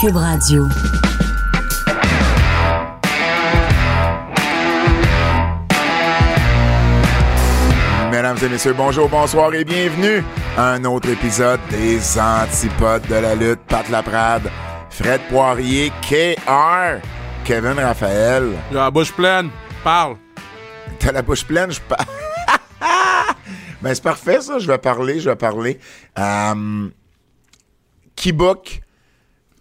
Cube Radio. Mesdames et messieurs, bonjour, bonsoir et bienvenue à un autre épisode des Antipodes de la lutte. Pat Laprade, Fred Poirier, KR, Kevin Raphaël. J'ai la bouche pleine. Parle. T'as la bouche pleine, je parle. ben, c'est parfait, ça. Je vais parler, je vais parler. Euh, Keybook,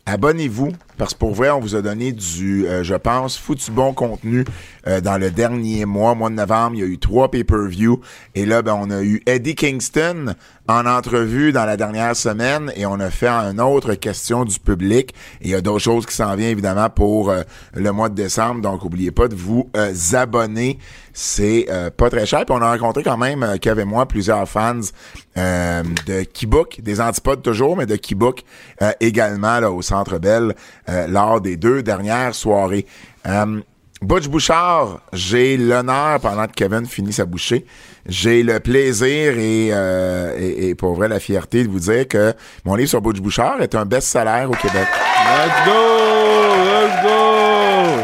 abonnez-vous. Parce que pour vrai, on vous a donné du, euh, je pense, foutu bon contenu euh, dans le dernier mois, mois de novembre. Il y a eu trois pay-per-view. Et là, ben, on a eu Eddie Kingston en entrevue dans la dernière semaine et on a fait un autre question du public. Et il y a d'autres choses qui s'en viennent évidemment pour euh, le mois de décembre. Donc, oubliez pas de vous abonner. C'est pas très cher. Puis on a rencontré quand même, Kev et moi, plusieurs fans de Keybook, des antipodes toujours, mais de Keybook également là, au Centre Bell. Euh, lors des deux dernières soirées. Euh, Butch Bouchard, j'ai l'honneur, pendant que Kevin finit sa bouchée, j'ai le plaisir euh, et, et, pour vrai la fierté de vous dire que mon livre sur Butch Bouchard est un best-seller au Québec. Let's go! Let's go!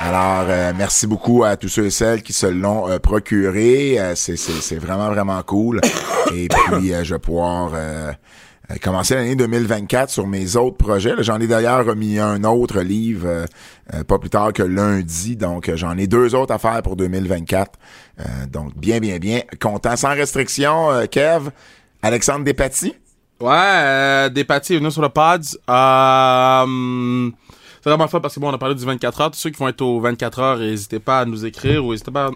Alors, merci beaucoup à tous ceux et celles qui se l'ont procuré. c'est vraiment, vraiment cool. Et puis, je vais pouvoir euh, commencer l'année 2024 sur mes autres projets. J'en ai d'ailleurs remis un autre livre euh, euh, pas plus tard que lundi. Donc, j'en ai deux autres à faire pour 2024. donc, bien, bien, bien. Content. Sans restriction, Kev, Alexandre Despatie? Ouais, Despatie est venu sur le pod. Euh, c'est vraiment fun parce que bon, on a parlé du 24 heures. Tous ceux qui vont être au 24 heures, n'hésitez pas à nous écrire ou n'hésitez pas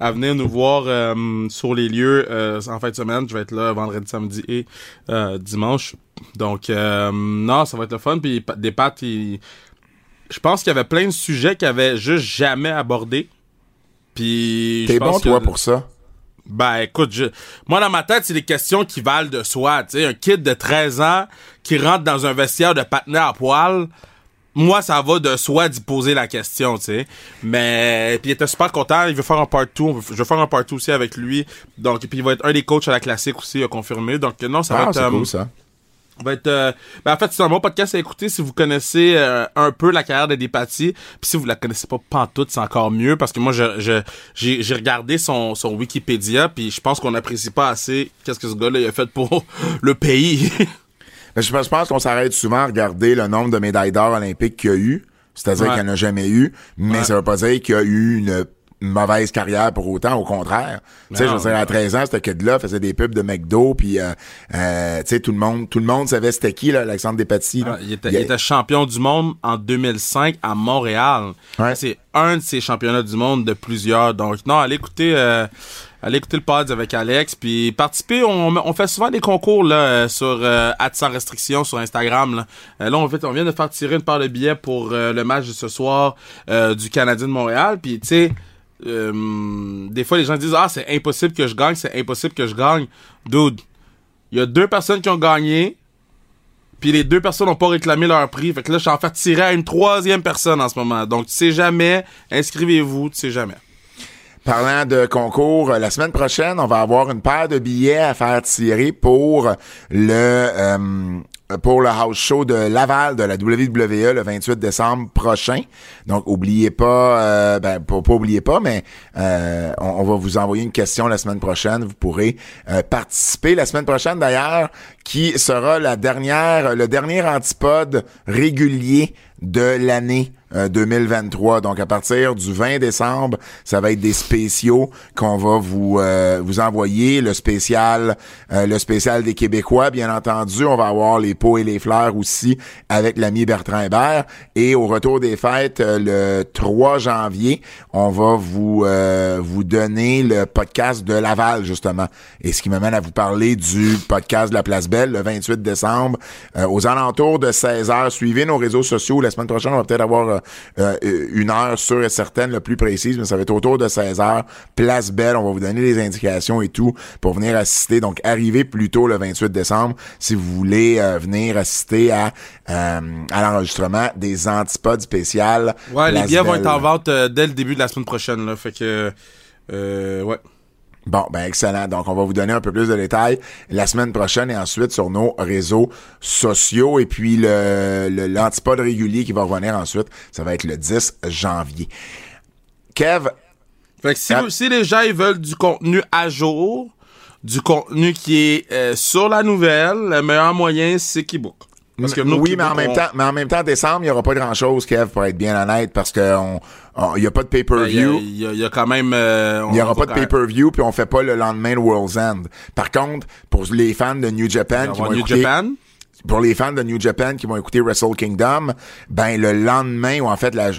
à venir nous voir euh, sur les lieux euh, en fin de semaine. Je vais être là vendredi, samedi et euh, dimanche. Donc, non, ça va être le fun. Puis des pattes, je pense qu'il y avait plein de sujets qu'il avait juste jamais abordés. Puis. T'es bon, toi, pour ça? Ben écoute, je... moi dans ma tête, c'est des questions qui valent de soi. Tu sais, un kid de 13 ans qui rentre dans un vestiaire de patinet à poil, moi, ça va de soi d'y poser la question, tu sais. Mais, puis il était super content, il veut faire un part 2, je veux faire un part 2 aussi avec lui. Donc, puis il va être un des coachs à la classique aussi, a confirmé. Donc, non, ça va ah, être... Euh, cool, ça. Va être, euh, ben en fait, c'est un bon podcast à écouter si vous connaissez euh, un peu la carrière de Despatie. Puis si vous la connaissez pas pantoute, c'est encore mieux parce que moi, je, j'ai, j'ai regardé son, son Wikipédia puis je pense qu'on n'apprécie pas assez qu'est-ce que ce gars-là a fait pour le pays. Je, pense qu'on s'arrête souvent à regarder le nombre de médailles d'or olympiques qu'il y a eu. C'est-à-dire qu'il n'y en a jamais eu, mais ça veut pas dire qu'il y a eu une mauvaise carrière pour autant, au contraire. Tu sais, je veux dire, à 13 ans, c'était kid-là faisait des pubs de McDo, puis euh, euh, tu sais, tout le monde tout le monde savait c'était qui, là, Alexandre Despatie. Ah, il, était, il, était, champion du monde en 2005 à Montréal. C'est un de ces championnats du monde de plusieurs. Donc, non, allez écouter... Euh, allez écouter le pod avec Alex puis participer on, fait souvent des concours là euh, sur euh, sans restriction sur Instagram là. Euh, là on, fait, on vient de faire tirer une part de billets pour euh, le match de ce soir du Canadien de Montréal puis tu sais des fois les gens disent ah c'est impossible que je gagne c'est impossible que je gagne dude il y a deux personnes qui ont gagné puis les deux personnes n'ont pas réclamé leur prix. Fait que là, je suis en fait tirer à une troisième personne en ce moment. Donc, tu sais jamais, inscrivez-vous, tu sais jamais. Parlant de concours, la semaine prochaine, on va avoir une paire de billets à faire tirer pour le euh, pour le house show de Laval de la WWE le 28 décembre prochain. Donc, oubliez pas, euh, ben, pas, pas mais euh, on, va vous envoyer une question la semaine prochaine. Vous pourrez participer la semaine prochaine d'ailleurs, qui sera la dernière, le dernier antipode régulier de l'année 2023. Euh, Donc à partir du 20 décembre, ça va être des spéciaux qu'on va vous euh, vous envoyer. Le spécial, euh, le spécial des Québécois, bien entendu. On va avoir les pots et les fleurs aussi avec l'ami Bertrand Hébert. Et au retour des fêtes, le 3 janvier, on va vous vous donner le podcast de Laval justement. Et ce qui m'amène à vous parler du podcast de la Place Belle le 28 décembre aux alentours de 16 h Suivez nos réseaux sociaux. La semaine prochaine, on va peut-être avoir euh, euh, une heure sûre et certaine, le plus précise, mais ça va être autour de 16 heures. Place Belle, on va vous donner les indications et tout pour venir assister. Donc, arrivez plus tôt le 28 décembre si vous voulez euh, venir assister à, à l'enregistrement des antipodes spéciales. Ouais, les billets vont être en vente dès le début de la semaine prochaine. Là, fait que, ouais. Bon, ben excellent. Donc, on va vous donner un peu plus de détails la semaine prochaine et ensuite sur nos réseaux sociaux. Et puis, le, le- l'antipode régulier qui va revenir ensuite, ça va être le 10 janvier. Kev, Fait que si, vous- si les gens ils veulent du contenu à jour, du contenu qui est euh, sur la nouvelle, le meilleur moyen, c'est Keybook. Parce que nous, oui, mais en même on- temps, mais en même temps, décembre, il n'y aura pas grand chose, Kev, pour être bien honnête, parce que on, on- il y a pas de a, pay-per-view. il y a- il y a quand même... euh, Il n'y aura pas de pay-per-view, puis on fait pas le lendemain de World's End. Par contre, pour les fans de New Japan qui vont New écouter, Japan? pour les fans de New Japan qui vont écouter Wrestle Kingdom, ben le lendemain ou en fait la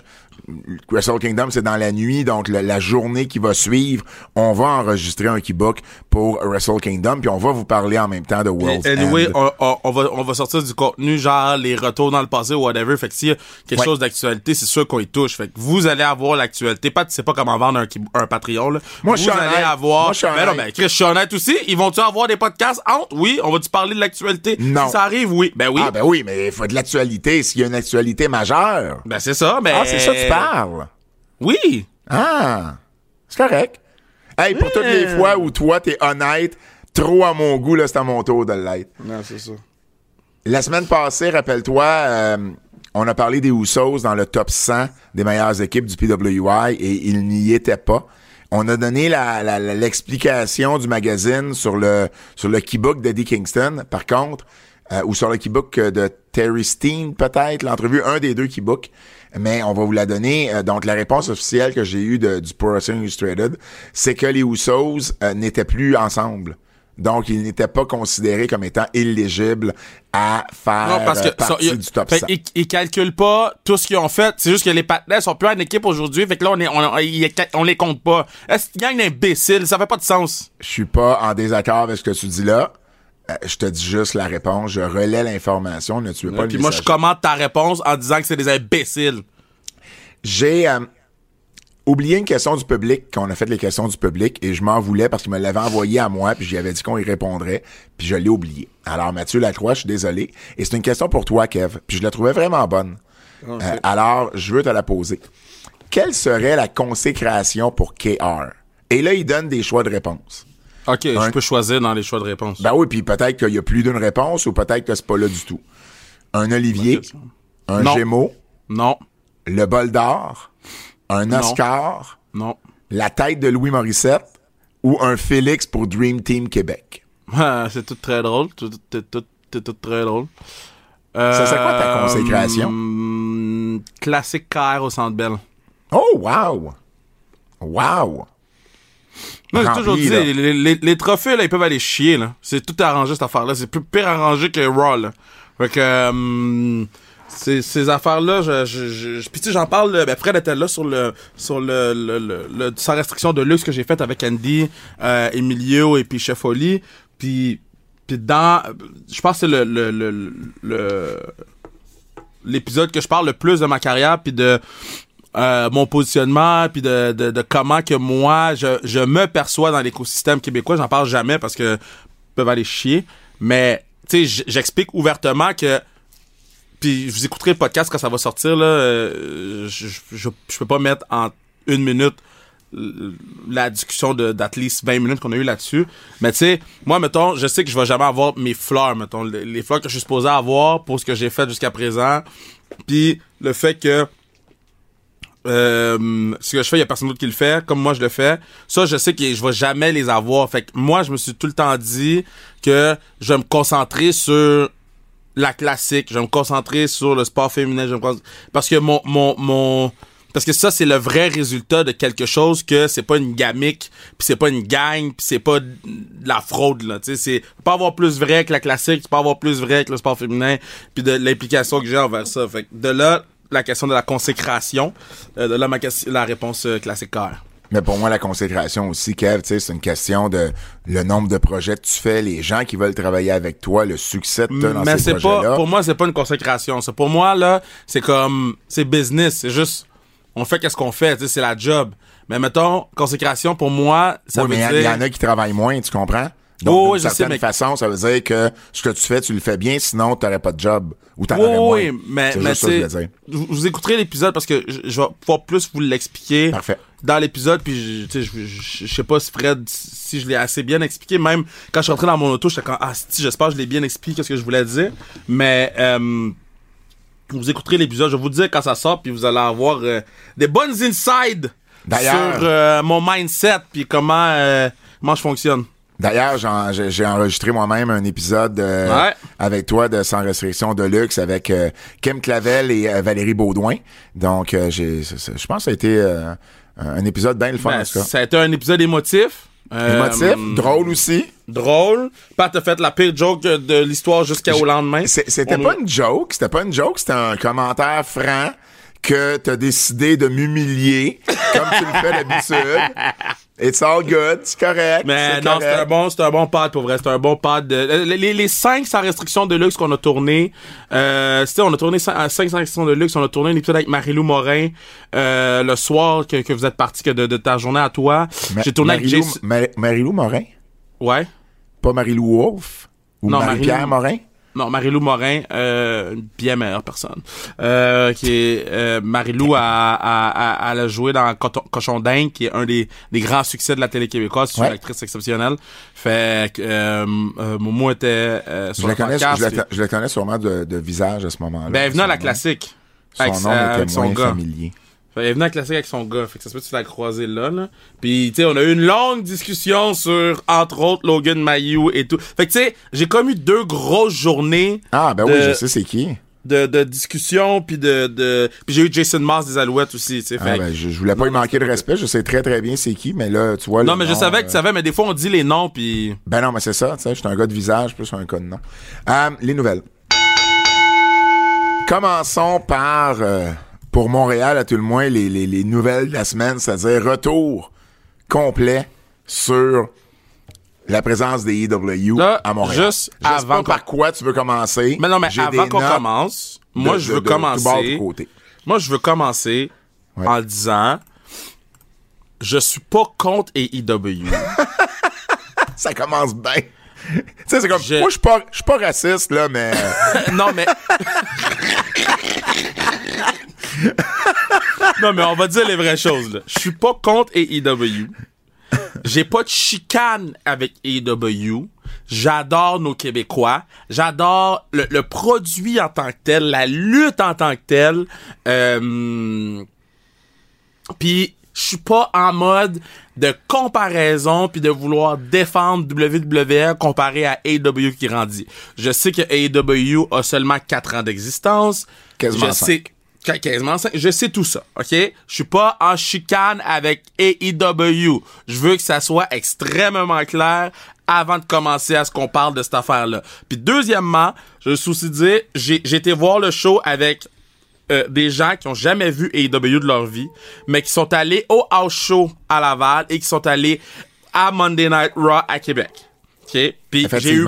Wrestle Kingdom c'est dans la nuit donc la journée qui va suivre, on va enregistrer un keybook pour Wrestle Kingdom puis on va vous parler en même temps de World's Et Anyway, End. on, on- on va, on va sortir du contenu, genre les retours dans le passé ou whatever. Fait que s'il y a quelque Ouais. chose d'actualité, c'est sûr qu'on y touche. Fait que vous allez avoir l'actualité. Pas, tu sais pas comment vendre un, un Patreon, là. Moi, je vous suis allez honnête. avoir. Moi, je suis Ben non, ben, Chris, je suis honnête aussi. Ils vont-tu avoir des podcasts entre? Oui. On va-tu parler de l'actualité? Non. Si ça arrive, oui. Ben oui. Ah ben oui, mais il faut de l'actualité s'il y a une actualité majeure. Ben c'est ça, ben. Ah, c'est ça que tu parles. Oui. Ah, c'est correct. Hey, pour toutes les fois où toi, t'es honnête, trop à mon goût, là, c'est à mon tour de l'être. Non, c'est ça. La semaine passée, rappelle-toi, euh, on a parlé des Usos dans le top 100 des meilleures équipes du PWI et ils n'y étaient pas. On a donné la- la- la- l'explication du magazine sur le sur le keybook d'Eddie Kingston, par contre, euh, ou sur le keybook de Terry Steen, peut-être, l'entrevue, un des deux keybooks. Mais on va vous la donner. Euh, donc, la réponse officielle que j'ai eue de- du Pro Wrestling Illustrated, c'est que les Usos euh, n'étaient plus ensemble. Donc, ils n'étaient pas considérés comme étant éligibles à faire Non, parce que euh, partie ça, y a- du top fait 100. ils, ils calculent pas tout ce qu'ils ont fait. C'est juste que les partenaires sont plus en équipe aujourd'hui. Fait que là, on, est, on, les compte pas. Est-ce gagnent d'imbéciles? Ça fait pas de sens. Je suis pas en désaccord avec ce que tu dis là. Euh, je te dis juste la réponse. Je relais l'information. Ne tuez pas le Puis moi, je commente ta réponse en disant que c'est des imbéciles. J'ai euh, oublié une question du public, qu'on a fait les questions du public, et je m'en voulais parce qu'il me l'avait envoyé à moi, puis j'y avais dit qu'on y répondrait, puis je l'ai oublié. Alors, Mathieu Lacroix, je suis désolé. Et c'est une question pour toi, Kev, puis je la trouvais vraiment bonne. Euh, alors, je veux te la poser. Quelle serait la consécration pour KR? Et là, il donne des choix de réponse. OK, je peux choisir dans les choix de réponse. Ben oui, puis peut-être qu'il y a plus d'une réponse ou peut-être que c'est pas là du tout. Un olivier, un Non. gémeau, Non, le bol d'or, un. Oscar, non. la tête de Louis Morissette ou un Félix pour Dream Team Québec? C'est tout très drôle. Tout, tout, tout, tout, très drôle. Ça serait quoi ta consécration? hum, classique KR au Centre Bell. Oh, wow! Wow! Moi, j'ai toujours dit, les, les- les trophées, là, ils peuvent aller chier, là. C'est tout arrangé, cette affaire-là. C'est plus pire arrangé que Raw, là. Fait que, hum, ces, ces affaires-là, je, je, je, puis tu sais, j'en parle, euh, ben, Fred était là sur le, sur le, le, le, le- sans restriction de luxe que j'ai fait avec Andy, euh, Emilio et puis Chef Oli. Puis, puis dans, je pense que c'est le, le, le, le- l'épisode que je parle le plus de ma carrière puis de euh, mon positionnement puis de, de, de comment que moi je, je me perçois dans l'écosystème québécois j'en parle jamais parce que peuvent aller chier mais tu sais j'explique ouvertement que puis vous écouterai le podcast quand ça va sortir là euh, je, je, je, peux pas mettre en une minute la discussion de d'at least 20 minutes qu'on a eu là-dessus. Mais tu sais, moi, mettons, je sais que je vais jamais avoir mes fleurs, mettons, les, les fleurs que je suis supposé avoir pour ce que j'ai fait jusqu'à présent. Puis le fait que euh, ce que je fais, il y a personne d'autre qui le fait, comme moi je le fais. Ça, je sais que je vais jamais les avoir. Fait que moi, je me suis tout le temps dit que je vais me concentrer sur la classique, je vais me concentrer sur le sport féminin, parce que mon mon mon parce que ça c'est le vrai résultat de quelque chose que c'est pas une gamique, puis c'est pas une gang, puis c'est pas de la fraude là, tu sais, c'est pas avoir plus vrai que la classique, c'est pas avoir plus vrai que le sport féminin, puis de l'implication que j'ai envers ça. Fait que de là la question de la consécration, euh, de là ma question- la réponse euh, classique carré. Mais pour moi, la consécration aussi, Kev, tu c'est une question de le nombre de projets que tu fais, les gens qui veulent travailler avec toi, le succès que t'as dans Mais ces c'est projets-là. pas, pour moi, c'est pas une consécration. C'est pour moi, là, c'est comme, c'est business. C'est juste, on fait qu'est-ce qu'on fait, tu c'est la job. Mais mettons, consécration, pour moi, ça oui, veut mais il dire... y en a qui travaillent moins, tu comprends? Oh, Donc, oui, d'une sais, certaine mais- façon, ça veut dire que ce que tu fais, tu le fais bien, sinon t'aurais pas de job. Ou t'en aurais moins. oui, mais, mais ça je dire. vous écouterez l'épisode parce que je, je vais pouvoir plus vous l'expliquer. Parfait. dans l'épisode, puis je, je, sais pas si Fred, si je l'ai assez bien expliqué. Même quand je suis rentré dans mon auto, j'étais comme ah si j'espère que je l'ai bien expliqué ce que je voulais dire. Mais euh, vous écouterez l'épisode, je vais vous dire quand ça sort, puis vous allez avoir euh, des bonnes insides sur euh, mon mindset, puis comment euh, comment je fonctionne. D'ailleurs, j'ai enregistré moi-même un épisode euh, Ouais. avec toi de Sans restriction de luxe avec euh, Kim Clavel et euh, Valérie Baudouin. Donc, euh, j'ai, je pense que ça a été euh, un épisode bien le fun, Ben, en tout cas. ça a été un épisode émotif. Émotif, drôle aussi. drôle. Pat a fait la pire joke de l'histoire jusqu'au lendemain. C'était On- pas une joke, c'était pas une joke, c'était un commentaire franc que t'as décidé de m'humilier comme tu le fais d'habitude. It's all good, c'est correct. Mais c'est non, c'est un bon, c'est un bon pad pour vrai. C'est un bon pad. De, les, les, les cinq sans restriction de luxe qu'on a tourné, euh, on a tourné à cinq sans restriction de luxe. On a tourné un épisode avec Marilou Morin euh, le soir que, que vous êtes parti que de, de ta journée à toi. Ma- J'ai tourné avec Jason. Ma- Marilou Morin, Ouais. pas Marilou Wolf? Ou Non, Marie-Pierre Morin? Non, Marilou Morin, euh, une bien meilleure personne. Euh, qui est euh, Marilou a, a, a, joué dans Coton- Cochon d'Inde, qui est un des, des grands succès de la télé québécoise. C'est Ouais. une actrice exceptionnelle. Fait que euh, euh, Momo était euh, sur Je le la, connais, podcast. je, la, je la connais sûrement de, de visage à ce moment-là. Ben, elle venait à la classique. Son avec, nom était avec son gars. familier. Fait, elle venait à la classique avec son gars. Fait que ça se peut que tu l'as croisé là, là. Puis, tu sais, on a eu une longue discussion sur, entre autres, Logan Mayou et tout. Fait que, tu sais, j'ai comme eu deux grosses journées Ah, ben oui, de- je sais c'est qui. de, de discussion, puis de, de... Puis j'ai eu Jason Mars des Alouettes aussi, tu sais. Ah, ben, je, je voulais pas lui manquer de respect, je sais très très bien c'est qui, mais là, tu vois. non, mais je savais que euh, tu savais, mais des fois, on dit les noms, puis... Ben non, mais c'est ça, tu sais, je suis un gars de visage plus un gars de nom. Euh, les nouvelles. Commençons par, euh, pour Montréal à tout le moins, les, les, les nouvelles de la semaine, c'est-à-dire retour complet sur la présence des EW Là, à Montréal. juste je sais avant pas par quoi tu veux commencer. Mais non, mais avant qu'on commence, moi, de- je de- veux de commencer... tout côté. Moi, je veux commencer Ouais. en disant... Je suis pas contre AEW. Ça commence bien. tu sais, c'est comme, Je- moi, je suis pas, raciste, là, mais... non, mais... non, mais on va dire les vraies choses, là. Je suis pas contre AEW. J'ai pas de chicane avec AEW. J'adore nos Québécois. J'adore le, le produit en tant que tel, la lutte en tant que telle. Euh, puis je suis pas en mode de comparaison puis de vouloir défendre WWE comparé à AEW qui grandit. Je sais que AEW a seulement 4 ans d'existence. Quasiment Je sais quasiment. Je sais tout ça, OK? Je suis pas en chicane avec AEW. Je veux que ça soit extrêmement clair avant de commencer à ce qu'on parle de cette affaire-là. Puis deuxièmement, je me suis aussi dit, j'ai été voir le show avec euh, des gens qui ont jamais vu AEW de leur vie, mais qui sont allés au house show à Laval et qui sont allés à Monday Night Raw à Québec. OK? Puis j'ai eu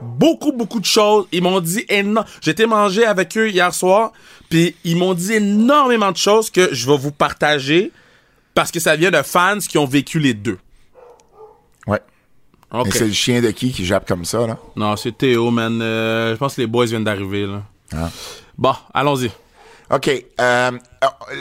beaucoup, beaucoup de choses. Ils m'ont dit énormément. J'étais mangé avec eux hier soir, puis ils m'ont dit énormément de choses que je vais vous partager parce que ça vient de fans qui ont vécu les deux. Ouais. OK. Et c'est le chien de qui qui jappe comme ça, là? Non, c'est Théo, man. Euh, je pense que les boys viennent d'arriver, là. Ah. Bon, allons-y. OK. euh,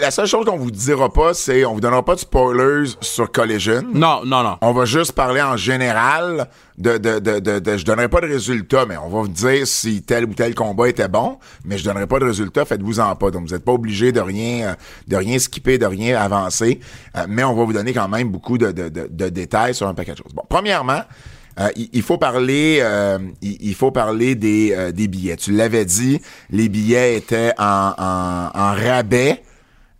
la seule chose qu'on vous dira pas, c'est on vous donnera pas de spoilers sur Collision. Non, non, non. On va juste parler en général de, de, de, de, de- je donnerai pas de résultats, mais on va vous dire si tel ou tel combat était bon, mais je donnerai pas de résultats, faites-vous en pas. Donc vous n'êtes pas obligé de rien, euh, de rien skipper, de rien avancer, euh, mais on va vous donner quand même beaucoup de, de, de, de détails sur un paquet de choses. Bon, premièrement, euh, il, il faut parler, euh, il, il faut parler des, euh, des billets. Tu l'avais dit, les billets étaient en, en, en rabais.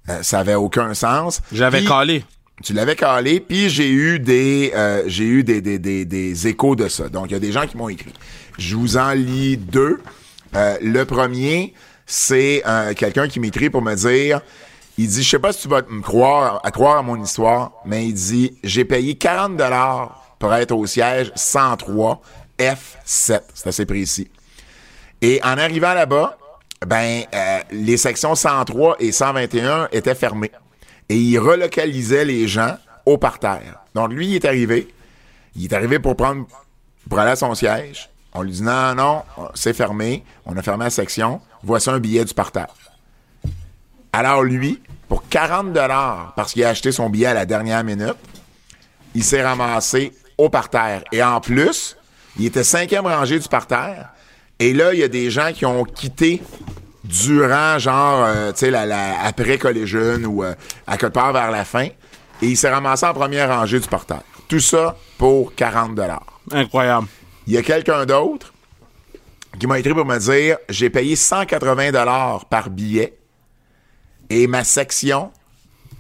Euh, ça avait aucun sens. J'avais calé. tu l'avais calé, puis j'ai eu des euh, j'ai eu des, des, des, des échos de ça. Donc il y a des gens qui m'ont écrit. Je vous en lis deux. Euh, le premier, c'est euh, quelqu'un qui m'écrit pour me dire il dit je sais pas si tu vas me croire à croire à mon histoire, mais il dit j'ai payé 40 dollars pour être au siège 103 F7. C'est assez précis. Et en arrivant là-bas, ben euh, les sections 103 et 121 étaient fermées. Et il relocalisait les gens au parterre. Donc lui, il est arrivé. Il est arrivé pour prendre pour aller à son siège. On lui dit non, non, c'est fermé. On a fermé la section. Voici un billet du parterre. Alors lui, pour 40 dollars parce qu'il a acheté son billet à la dernière minute, il s'est ramassé au parterre. Et en plus, il était cinquième rangée du parterre. Et là, il y a des gens qui ont quitté durant, genre, euh, tu sais, la, la, après Collision ou euh, à quelque part vers la fin. Et il s'est ramassé en première rangée du parterre. Tout ça pour 40 Incroyable. Il y a quelqu'un d'autre qui m'a écrit pour me dire j'ai payé 180 par billet et ma section,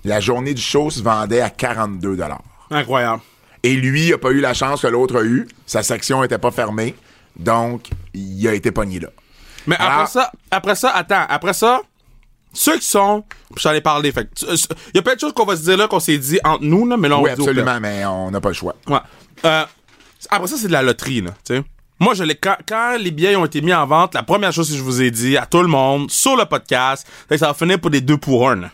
la journée du show, se vendait à 42 Incroyable. Et lui, il a pas eu la chance que l'autre a eu. Sa section n'était pas fermée. Donc, il a été pogné là. Mais après ça, après ça, attends, après ça, ceux qui sont, j'en ai parlé, fait il y a plein de choses qu'on va se dire là qu'on s'est dit entre nous là, mais là on Oui, absolument, mais on n'a pas le choix. Ouais. Euh, après ça, c'est de la loterie là, tu sais. Moi, je l'ai quand, quand, les billets ont été mis en vente, la première chose que je vous ai dit à tout le monde sur le podcast, c'est que ça va finir pour des 2 pour 1.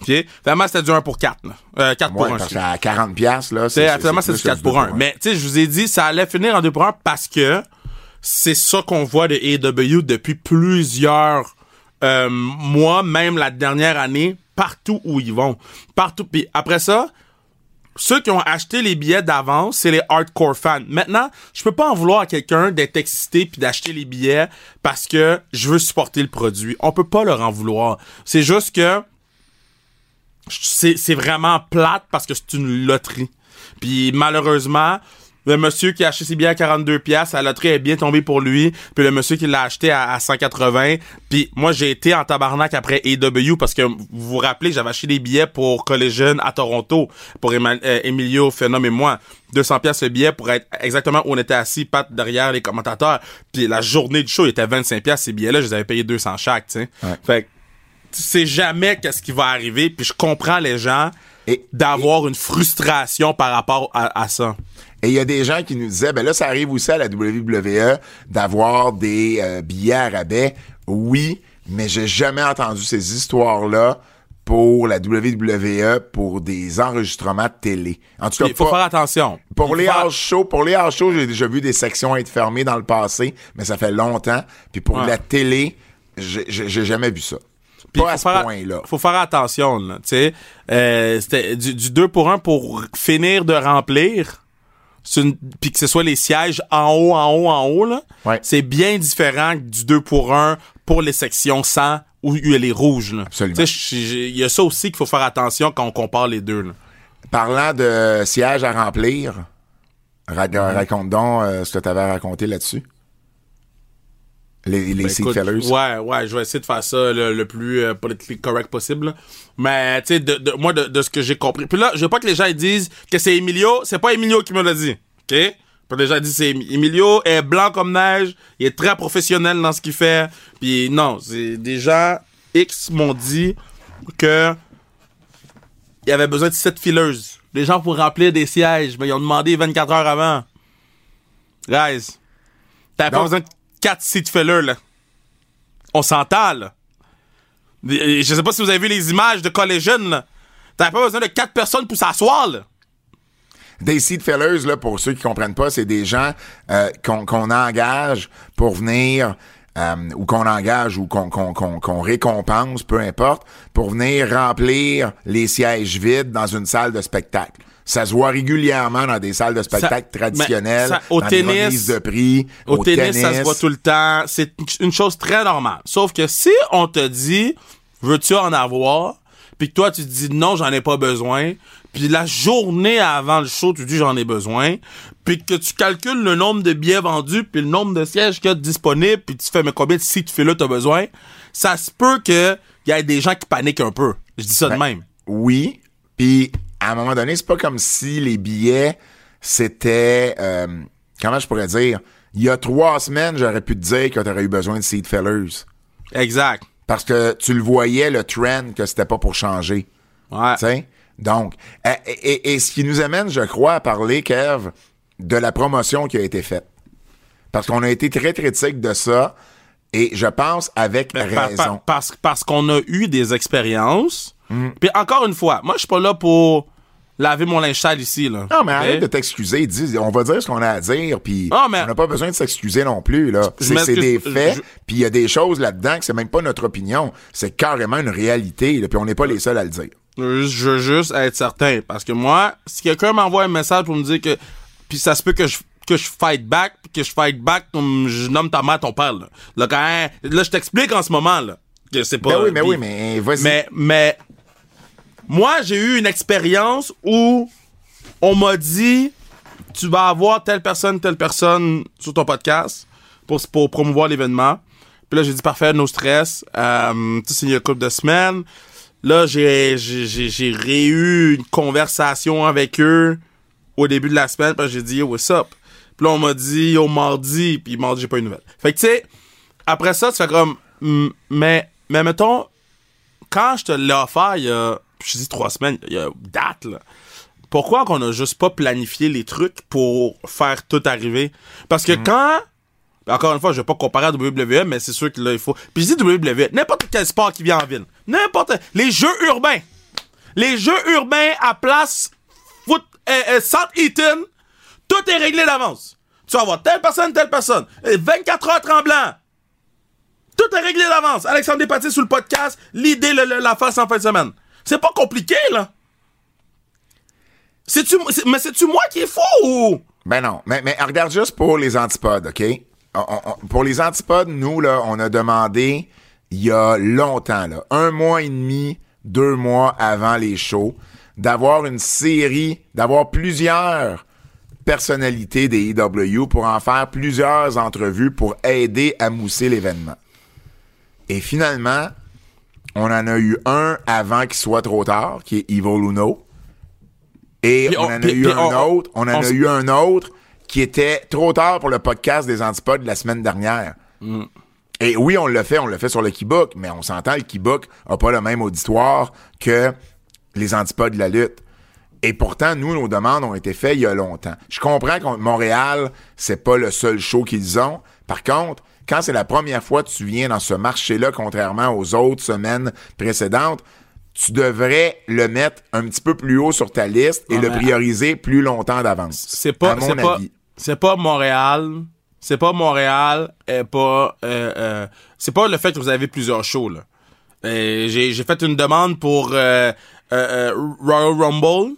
OK? Finalement, c'était du 1 pour 4. Là. Euh, 4 pour 1. Parce qu'à 40 pièces là, c'est finalement c'est du 4 pour 1. Mais tu sais, je vous ai dit ça allait finir en 2 pour 1 parce que c'est ça qu'on voit de AEW depuis plusieurs euh, mois, même la dernière année, partout où ils vont. Partout. Puis après ça, ceux qui ont acheté les billets d'avance, c'est les hardcore fans. Maintenant, je peux pas en vouloir à quelqu'un d'être excité puis d'acheter les billets parce que je veux supporter le produit. On peut pas leur en vouloir. C'est juste que c'est vraiment plate parce que c'est une loterie. Puis malheureusement, le monsieur qui a acheté ses billets à 42 pièces, la loterie est bien tombée pour lui, puis le monsieur qui l'a acheté à, 180, puis moi j'ai été en tabarnak après AW parce que vous vous rappelez, j'avais acheté des billets pour Collision à Toronto pour euh, Emilio Phenom et moi. 200 pièces le billet pour être exactement où on était assis, pat derrière les commentateurs. Puis la journée du show, il était 25 pièces ces billets-là, je les avais payés 200 chaque, tu sais. Fait que tu sais jamais qu'est-ce qui va arriver, puis je comprends les gens et d'avoir une frustration par rapport à ça. Et il y a des gens qui nous disaient, ben là, ça arrive aussi à la WWE d'avoir des euh, billets à rabais. Oui, mais j'ai jamais entendu ces histoires-là pour la WWE pour des enregistrements de télé. En tout cas, il faut faire attention. Pour les house shows, pour les shows, j'ai déjà vu des sections être fermées dans le passé, mais ça fait longtemps. Puis pour la télé, j'ai jamais vu ça. Pas à ce point-là. Faut faire attention, tu sais. Euh, c'était du, du 2 pour 1 pour finir de remplir puis que ce soit les sièges en haut, en haut, en haut, là, c'est bien différent du 2 pour 1 pour les sections 100 où il y a les rouges. Là. Absolument. Il y a ça aussi qu'il faut faire attention quand on compare les deux. Là. Parlant de sièges à remplir, raconte donc euh, ce que tu avais raconté là-dessus. Les, les ben, fillers. Ouais, ouais, je vais essayer de faire ça le, plus euh, correct possible. Mais, tu sais, de, de, moi, de, de ce que j'ai compris. Puis là, je veux pas que les gens disent que c'est Emilio. C'est pas Emilio qui me l'a dit. OK? Puis les gens disent c'est Emilio est blanc comme neige. Il est très professionnel dans ce qu'il fait. Puis non, c'est des gens X m'ont dit que il y avait besoin de 7 fileuses. Les gens pour remplir des sièges, mais ils ont demandé 24 heures avant. Guys, t'as pas besoin de 4 seat fillers, là. On s'entend, là. Je sais pas si vous avez vu les images de Collision, là. T'as pas besoin de 4 personnes pour s'asseoir, là. Des seat fillers, là, pour ceux qui comprennent pas, c'est des gens euh, qu'on engage pour venir euh, ou qu'on engage ou qu'on récompense, peu importe, pour venir remplir les sièges vides dans une salle de spectacle. Ça se voit régulièrement dans des salles de spectacle traditionnelles, au dans tennis, de prix. Au, tennis, ça se voit tout le temps. C'est une chose très normale. Sauf que si on te dit, veux-tu en avoir? Puis que toi, tu te dis, non, j'en ai pas besoin. Puis la journée avant le show, tu dis, j'en ai besoin. Puis que tu calcules le nombre de billets vendus, puis le nombre de sièges qu'il y a disponibles, puis tu fais, mais combien de tu fais là, t'as besoin? Ça se peut que y ait des gens qui paniquent un peu. Je dis ça de ben, même. Oui, puis à un moment donné, c'est pas comme si les billets, c'était... Euh, comment je pourrais dire? Il y a trois semaines, j'aurais pu te dire que t'aurais eu besoin de seat fillers. Exact. Parce que tu le voyais, le trend, que c'était pas pour changer. Ouais. sais? Donc, et, ce qui nous amène, je crois, à parler, Kev, de la promotion qui a été faite. Parce qu'on a été très critique de ça, et je pense avec raison. parce parce qu'on a eu des expériences. Mm. Puis encore une fois, moi, je suis pas là pour laver mon linge sale ici, là. Non, mais arrête de t'excuser. Dis, on va dire ce qu'on a à dire, puis mais- on n'a pas besoin de s'excuser non plus. là. C'est des faits, puis il y a des choses là-dedans que c'est même pas notre opinion. C'est carrément une réalité, puis on n'est pas les seuls à le dire. Je veux juste être certain. Parce que moi, si quelqu'un m'envoie un message pour me dire que. Puis ça se peut que je que je fight back, que je fight back comme je nomme ta mère ton père. Là, là, quand- là, je t'explique en ce moment, là. Que c'est pas. Ben oui, mais oui, mais vas-y. Mais, mais, moi, j'ai eu une expérience où on m'a dit, tu vas avoir telle personne, telle personne sur ton podcast pour, pour promouvoir l'événement. Puis là, j'ai dit, parfait, no stress. Euh, tu sais, il y a une couple de semaines. Là, j'ai, j'ai, j'ai, réu une conversation avec eux au début de la semaine, puis j'ai dit, yo, what's up? Puis là, on m'a dit, yo, mardi, puis mardi, j'ai pas eu de nouvelles. Fait que, tu sais, après ça, tu fais comme, mm, mais, mais mettons, quand je te l'ai offert, il y a, je dis trois semaines, il y a date, là. Pourquoi qu'on a juste pas planifié les trucs pour faire tout arriver? Parce que quand, encore une fois, je vais pas comparer à WWE, mais c'est sûr que là, il faut. Puis je dis WWE, n'importe quel sport qui vient en ville. N'importe. Les jeux urbains. Les jeux urbains à place foot, euh, South Eaton, tout est réglé d'avance. Tu vas avoir telle personne, telle personne. Et 24 heures tremblant. Tout est réglé d'avance. Alexandre Despatie sur le podcast, l'idée, la face en fin de semaine. C'est pas compliqué, là. C'est- mais c'est-tu moi qui est fou ou? Ben non, mais, mais regarde juste pour les antipodes, OK? Pour les antipodes, nous, là, on a demandé il y a longtemps, là, un mois et demi, deux mois avant les shows, d'avoir une série, d'avoir plusieurs personnalités des EW pour en faire plusieurs entrevues pour aider à mousser l'événement. Et finalement, on en a eu un avant qu'il soit trop tard, qui est Evil Uno. Et Puis on, on- en a puis- eu puis un on- autre, on en on a eu un autre qui était trop tard pour le podcast des Antipodes de la semaine dernière. Mm. Et oui, on l'a fait, on l'a fait sur le Keybook, mais on s'entend, le Keybook a pas le même auditoire que les Antipodes de la lutte. Et pourtant, nous, nos demandes ont été faites il y a longtemps. Je comprends que Montréal, c'est pas le seul show qu'ils ont. Par contre, quand c'est la première fois que tu viens dans ce marché-là, contrairement aux autres semaines précédentes, tu devrais le mettre un petit peu plus haut sur ta liste et Ouais, le mais- prioriser plus longtemps d'avance. C'est pas, à mon c'est pas, avis. c'est pas Montréal. C'est pas Montréal et pas, euh, euh, c'est pas le fait que vous avez plusieurs shows, là. J'ai, fait une demande pour, euh, Royal Rumble.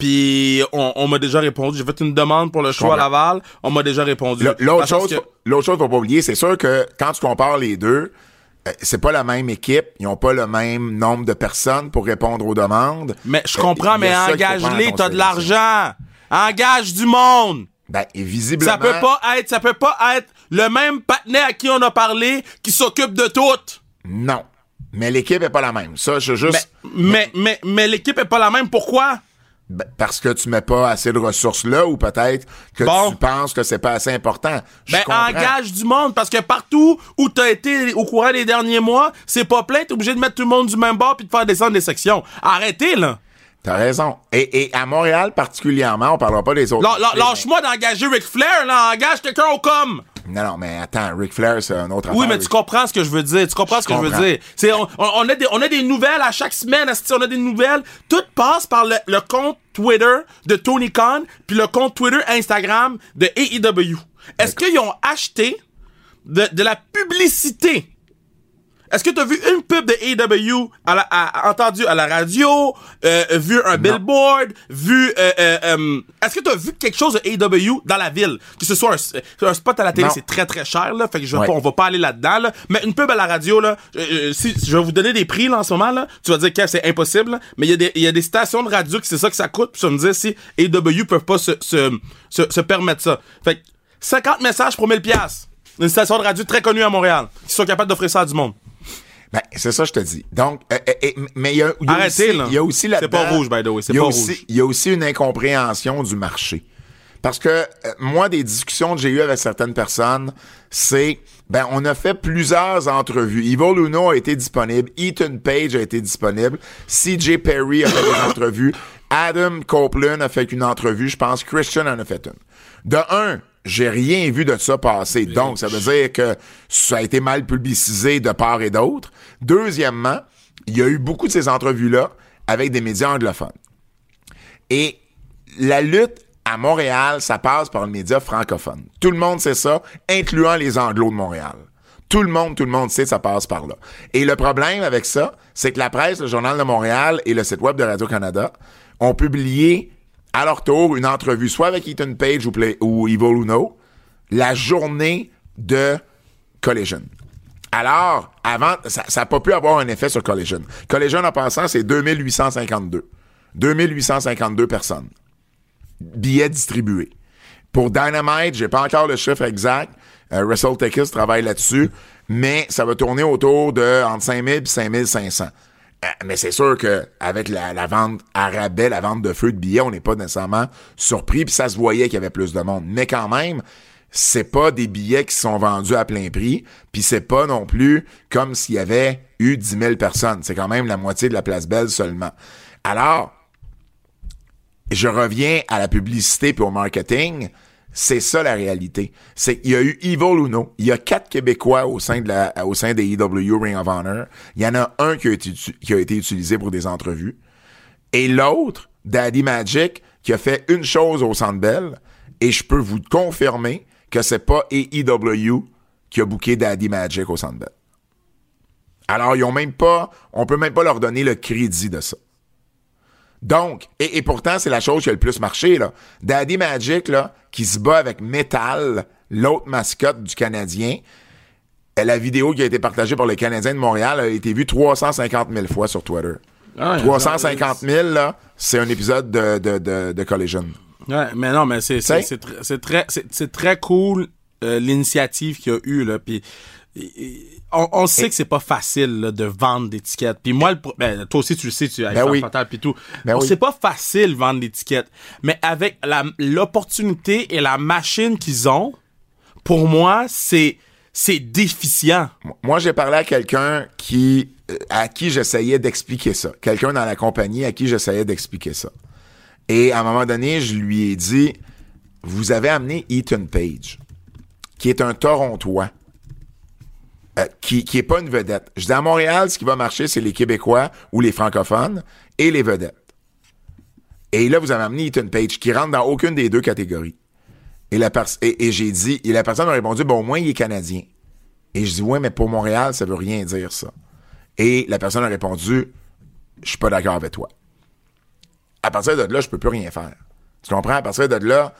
Puis on, on m'a déjà répondu. J'ai fait une demande pour le show à. Laval. On m'a déjà répondu. L'autre chose, que- l'autre chose, faut pas oublier, c'est sûr que quand tu compares les deux, euh, c'est pas la même équipe, ils ont pas le même nombre de personnes pour répondre aux demandes. mais je Euh, comprends, mais engage-les, en t'as de l'argent. Engage du monde. Ben, et visiblement. Ça peut pas être, ça peut pas être le même partenaire à qui on a parlé qui s'occupe de tout. Non. Mais l'équipe est pas la même. Ça, je Mais, juste. mais, mais, mais l'équipe est pas la même. Pourquoi? Ben, parce que tu mets pas assez de ressources là ou peut-être que Bon. tu penses que c'est pas assez important. Je Ben, comprends. engage du monde, parce que partout où t'as été au courant des derniers mois, c'est pas plein, t'es obligé de mettre tout le monde du même bord puis de faire descendre des sections. Arrêtez, là. T'as raison. Et, et à Montréal particulièrement, on parlera pas des autres. Lâche-moi d'engager Ric Flair, là. Engage quelqu'un au com. Non, non, mais attends, Ric Flair, c'est un autre Oui, mais tu comprends ce que je veux dire. Tu comprends ce que je veux dire. C'est, on, on- a des, on a des nouvelles à chaque semaine. On a des nouvelles. Tout passe par le, le compte Twitter de Tony Khan puis le compte Twitter Instagram de AEW. Est-ce qu'ils ont acheté de, de la publicité? Est-ce que tu as vu une pub de AEW, à la- à- entendu à la radio, euh, vu un billboard, vu... euh, euh, euh, Est-ce que tu as vu quelque chose de AEW dans la ville? Que ce soit un, un spot à la télé, c'est très très cher, là, fait que je Ouais. pas, on va pas aller là-dedans, là. Mais une pub à la radio, là, euh, euh, si je vais vous donner des prix, là, en ce moment, là, tu vas dire que c'est impossible, là, mais il y, a des- il y a des stations de radio que c'est ça que ça coûte, puis vas me dire si AEW peuvent pas se, se, se, se permettre ça. Fait que 50 messages pour 1000 piastres. Une station de radio très connue à Montréal, qui sont capables d'offrir ça à du monde. Ben, c'est ça, je te dis. Donc, euh, euh, mais il y a, il y a Arrêtez, aussi, là. y a aussi C'est pas rouge, by the way, c'est pas aussi, rouge. Il y a aussi une incompréhension du marché. Parce que euh, moi, des discussions que j'ai eues avec certaines personnes, c'est, ben, on a fait plusieurs entrevues. Evil Luno a été disponible, Ethan Page a été disponible, CJ Perry a fait des entrevues, Adam Copeland a fait une entrevue, je pense Christian en a fait une. De un, j'ai rien vu de ça passer. Donc, ça veut dire que ça a été mal publicisé de part et d'autre. Deuxièmement, il y a eu beaucoup de ces entrevues-là avec des médias anglophones. Et la lutte à Montréal, ça passe par le média francophone. Tout le monde sait ça, incluant les Anglos de Montréal. Tout le monde, tout le monde sait ça passe par là. Et le problème avec ça, c'est que la presse, le Journal de Montréal et le site web de Radio-Canada ont publié à leur tour une entrevue, soit avec Ethan Page ou, Play, ou Evil Uno, la journée de Collision. Alors, avant, ça n'a pas pu avoir un effet sur Collision. Collision, en passant, c'est 2852. 2852 personnes. Billets distribués. Pour Dynamite, j'ai pas encore le chiffre exact. Euh, Russell Tekis travaille là-dessus, mais ça va tourner autour de entre 5000 et 5500. Euh, mais c'est sûr que avec la, vente à rabais, la vente de feu de billets, on n'est pas nécessairement surpris, puis ça se voyait qu'il y avait plus de monde. Mais quand même, c'est pas des billets qui sont vendus à plein prix, puis c'est pas non plus comme s'il y avait eu 10 000 personnes. C'est quand même la moitié de la place Belle seulement. Alors, je reviens à la publicité puis au marketing. C'est ça la réalité. C'est y a eu Evil Uno. Il y a quatre Québécois au sein de la, au sein des EW Ring of Honor. Il y en a un qui a été, qui a été utilisé pour des entrevues. Et l'autre, Daddy Magic, qui a fait une chose au Centre Bell. Et je peux vous confirmer que c'est pas AEW qui a booké Daddy Magic au Centre Bell. Alors, ils ont même pas, on peut même pas leur donner le crédit de ça. Donc, et, et pourtant, c'est la chose qui a le plus marché, là. Daddy Magic, là, qui se bat avec Metal, l'autre mascotte du Canadien. La vidéo qui a été partagée par le Canadien de Montréal a été vue 350 000 fois sur Twitter. Ah, 350 000, là, c'est un épisode de, de, de, de Collision. Ouais, mais non, mais c'est c'est c'est très c'est très cool euh, l'initiative qu'il y a eu là puis on, on sait que c'est pas facile là, de vendre d'étiquettes. Puis moi, le, ben, toi aussi tu le sais, tu as ben oui. puis tout. Ben oui. C'est pas facile vendre d'étiquettes, mais avec l'opportunité et la machine qu'ils ont, pour moi, c'est c'est déficient. Moi, j'ai parlé à quelqu'un qui euh, à qui j'essayais d'expliquer ça. Quelqu'un dans la compagnie à qui j'essayais d'expliquer ça. Et à un moment donné, je lui ai dit Vous avez amené Ethan Page, qui est un Torontois euh, qui, qui est pas une vedette. Je dis à Montréal, ce qui va marcher, c'est les Québécois ou les francophones et les vedettes. Et là, vous avez amené Ethan Page, qui rentre dans aucune des deux catégories. Et, la et, j'ai dit, et la personne a répondu, bon, au moins, il est Canadien. Et je dis, ouais, mais pour Montréal, ça veut rien dire, ça. Et la personne a répondu, je suis pas d'accord avec toi. À partir de là, je peux plus rien faire. Tu comprends? À partir de là,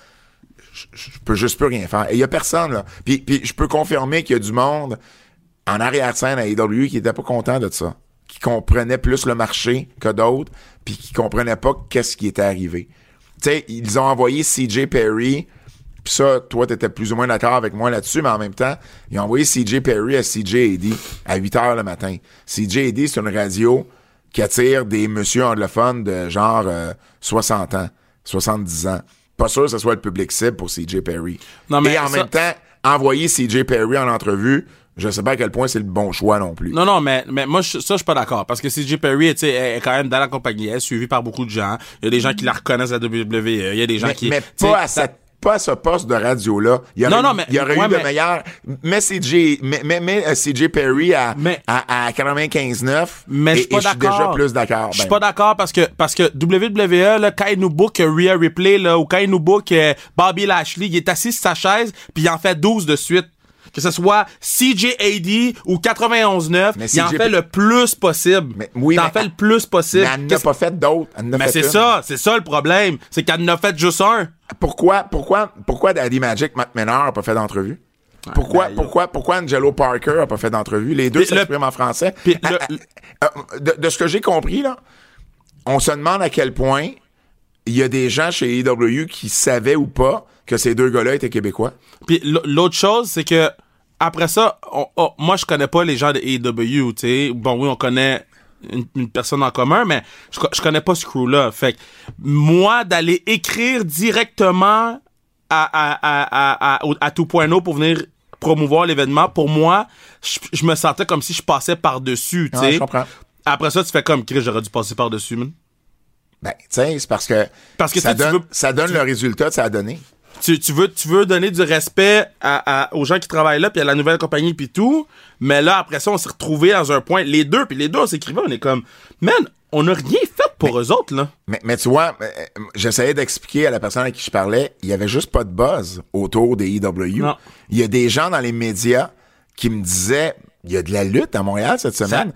je, peux juste plus rien faire. Et il y a personne, là. Puis je peux confirmer qu'il y a du monde en arrière-scène à AEW qui était pas content de ça. Qui comprenait plus le marché que d'autres, puis qui comprenait pas qu'est-ce qui était arrivé. Tu sais, ils ont envoyé CJ Perry, puis ça, toi, t'étais plus ou moins d'accord avec moi là-dessus, mais en même temps, ils ont envoyé CJ Perry à CJ AD à 8 heures le matin. CJ AD, c'est une radio qui attire des messieurs anglophones de genre euh, 60 ans, 70 ans. Pas sûr que ce soit le public cible pour CJ Perry. Non, mais Et en ça- même temps, envoyer CJ Perry en entrevue, je sais pas à quel point c'est le bon choix non plus. Non, non, mais, mais moi, je- ça, je suis pas d'accord. Parce que CJ Perry, sais, elle est quand même dans la compagnie. Elle est suivie par beaucoup de gens. Il y a des gens qui la reconnaissent à la WWE. Il y a des gens mais, qui... mais pas à cette pas ce poste de radio-là. Il y aurait, Non, non, mais- il y aurait ouais, eu de meilleurs. Mais CJ, mais, mais, mais, CJ Perry à, Mais- à, à 95-9. Mais je suis pas d'accord. déjà plus d'accord. Je suis Ben, pas d'accord parce que parce que WWE là, quand il nous book Rhea Ripley là ou quand il nous book euh, Bobby Lashley, il est assis sur sa chaise puis il en fait 12 de suite. Que ce soit CJAD ou 91.9, Mais il en fait le plus possible. Mais- oui, T'en fais le plus possible. mais elle n'a pas fait d'autres. Mais c'est ça, c'est ça le problème. C'est qu'elle en a fait juste un. Pourquoi, pourquoi, pourquoi Daddy Magic McMenor a pas fait d'entrevue? Pourquoi, ben, pourquoi, pourquoi Angelo Parker a pas fait d'entrevue? Les deux le- s'expriment en français. puis Ah, le- ah, ah, de, de ce que j'ai compris, là, on se demande à quel point il y a des gens chez EW qui savaient ou pas que ces deux gars-là étaient québécois. Puis l'autre chose, c'est que après ça, on- on- moi je connais pas les gens de AEW, tu sais. Bon oui, on connaît une, une personne en commun, mais je, co- je connais pas ce crew-là. Fait que moi d'aller écrire directement à à à à, à, tout point pour venir promouvoir l'événement, pour moi, je, je me sentais comme si je passais par dessus, tu Ouais, sais. je comprends. Après ça, tu fais comme Chris, j'aurais dû passer par dessus, man. Ben, tu sais, c'est parce que, Parce que donne, veux- ça donne le résultat que ça a donné. Tu, tu veux tu veux donner du respect à, à- aux gens qui travaillent là puis à la nouvelle compagnie puis tout mais là après ça on s'est retrouvé dans un point les deux puis les deux on s'écrivait on est comme man on n'a rien fait pour eux autres, là. Mais, mais tu vois, euh, j'essayais d'expliquer à la personne à qui je parlais, il y avait juste pas de buzz autour des EW. Non. Il y a des gens dans les médias qui me disaient, il y a de la lutte à Montréal cette semaine.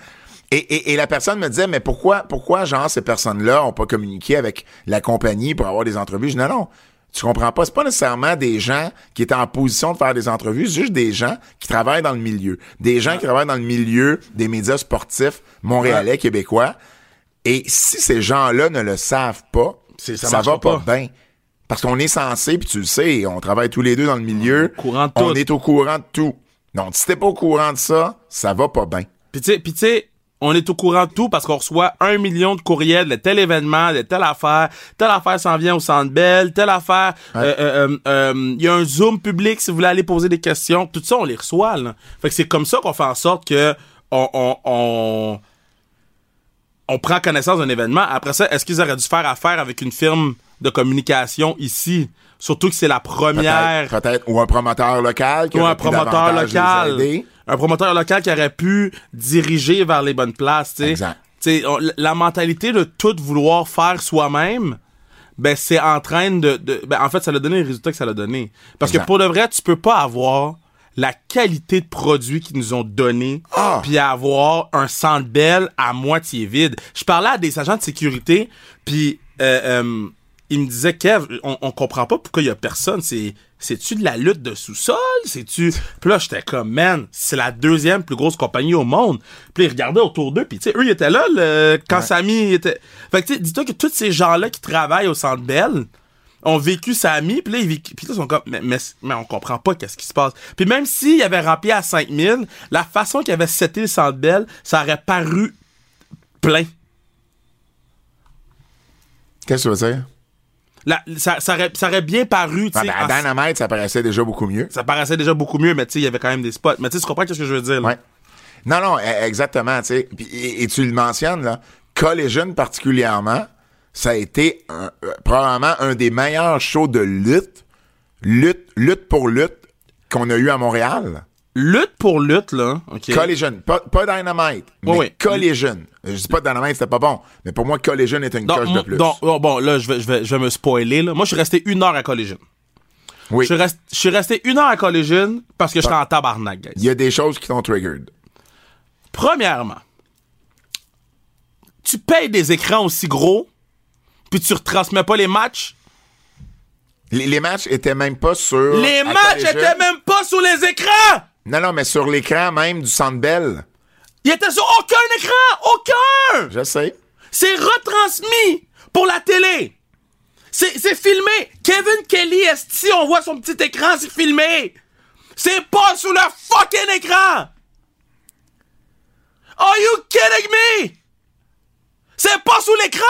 Et, et, et la personne me disait, mais pourquoi, pourquoi, genre, ces personnes-là ont pas communiqué avec la compagnie pour avoir des entrevues? Je dis, non, non. Tu comprends pas, c'est pas nécessairement des gens qui étaient en position de faire des entrevues, c'est juste des gens qui travaillent dans le milieu. Des gens qui travaillent dans le milieu des médias sportifs montréalais, québécois. Et si ces gens-là ne le savent pas, ça va pas, pas. bien. Parce qu'on est censé, puis tu le sais, on travaille tous les deux dans le milieu. au courant de on tout. est au courant de tout. Donc, si t'es pas au courant de ça, ça va pas bien. Puis tu sais, puis tu sais, on est au courant de tout parce qu'on reçoit un million de courriels de tel événement, de telle affaire, telle affaire s'en vient au Centre Bell, telle affaire, euh, euh, euh, il y a un Zoom public si vous voulez aller poser des questions, tout ça on les reçoit là. Fait que c'est comme ça qu'on fait en sorte que on, on, on, on prend connaissance d'un événement. Après ça, est-ce qu'ils auraient dû faire affaire avec une firme de communication ici? Surtout que c'est la première Peut-être, peut-être. Ou un promoteur local qui ou aurait un pu promoteur local. Un promoteur local qui aurait pu diriger vers les bonnes places, tu sais. La mentalité de tout vouloir faire soi-même, ben c'est en train de, de- ben en fait ça a donné les résultats que ça a donné. Parce Exact. que pour de vrai, tu peux pas avoir la qualité de produits qu'ils nous ont donné Ah! puis avoir un centre belle à moitié vide. Je parlais à des agents de sécurité puis euh, euh, ils me disaient Kev, on, on comprend pas pourquoi il y a personne, c'est c'est-tu de la lutte de sous-sol, c'est-tu? Puis là j'étais comme man, c'est la deuxième plus grosse compagnie au monde. Puis ils regardaient autour d'eux puis tu sais eux ils étaient là le, quand Samy était Fait que tu sais dis-toi que tous ces gens-là qui travaillent au centre Bell ont vécu Samy, puis là, ils, vécu- puis là, ils sont comme, mais, mais, mais on comprend pas qu'est-ce qui se passe. Puis même s'il avait rempli à 5000, la façon qu'il avait seté le centre ça aurait paru plein. Qu'est-ce que tu veux dire? La- ça, ça, aurait, ça aurait bien paru, Ah, ben, à Dynamite, ça paraissait déjà beaucoup mieux. ça paraissait déjà beaucoup mieux, mais tu sais, il y avait quand même des spots. Mais tu sais, tu comprends ce que je veux dire, là? Ouais. Non, non, e- exactement. Puis- Et, et tu le mentionnes, là. Collision particulièrement, ça a été un- euh, probablement un des meilleurs shows de lutte, lutte, lutte pour lutte qu'on a eu à Montréal. Lutte pour lutte, là. OK. Collision, pas, pas Dynamite, mais Oui, oui. Collision. Je dis pas Dynamite, c'était pas bon, mais pour moi, Collision est une Donc, coche de plus. donc, oh, bon, là, je vais, je, vais, je vais me spoiler, là. Moi, je suis resté une heure à Collision. oui, Je, rest- je suis resté une heure à Collision parce que j'étais en tabarnak, guys. il y a des choses qui t'ont triggered. Premièrement, tu payes des écrans aussi gros, puis tu retransmets pas les matchs? Les, les matchs étaient même pas sur... Les matchs étaient même pas sur les écrans! Non, non, mais sur l'écran même du Centre Bell. Ils étaient sur aucun écran! Aucun! Je sais. C'est retransmis pour la télé. C'est c'est filmé. Kevin Kelly, esti, on voit son petit écran, c'est filmé? C'est pas sur le fucking écran. Are you kidding me? C'est pas sous l'écran?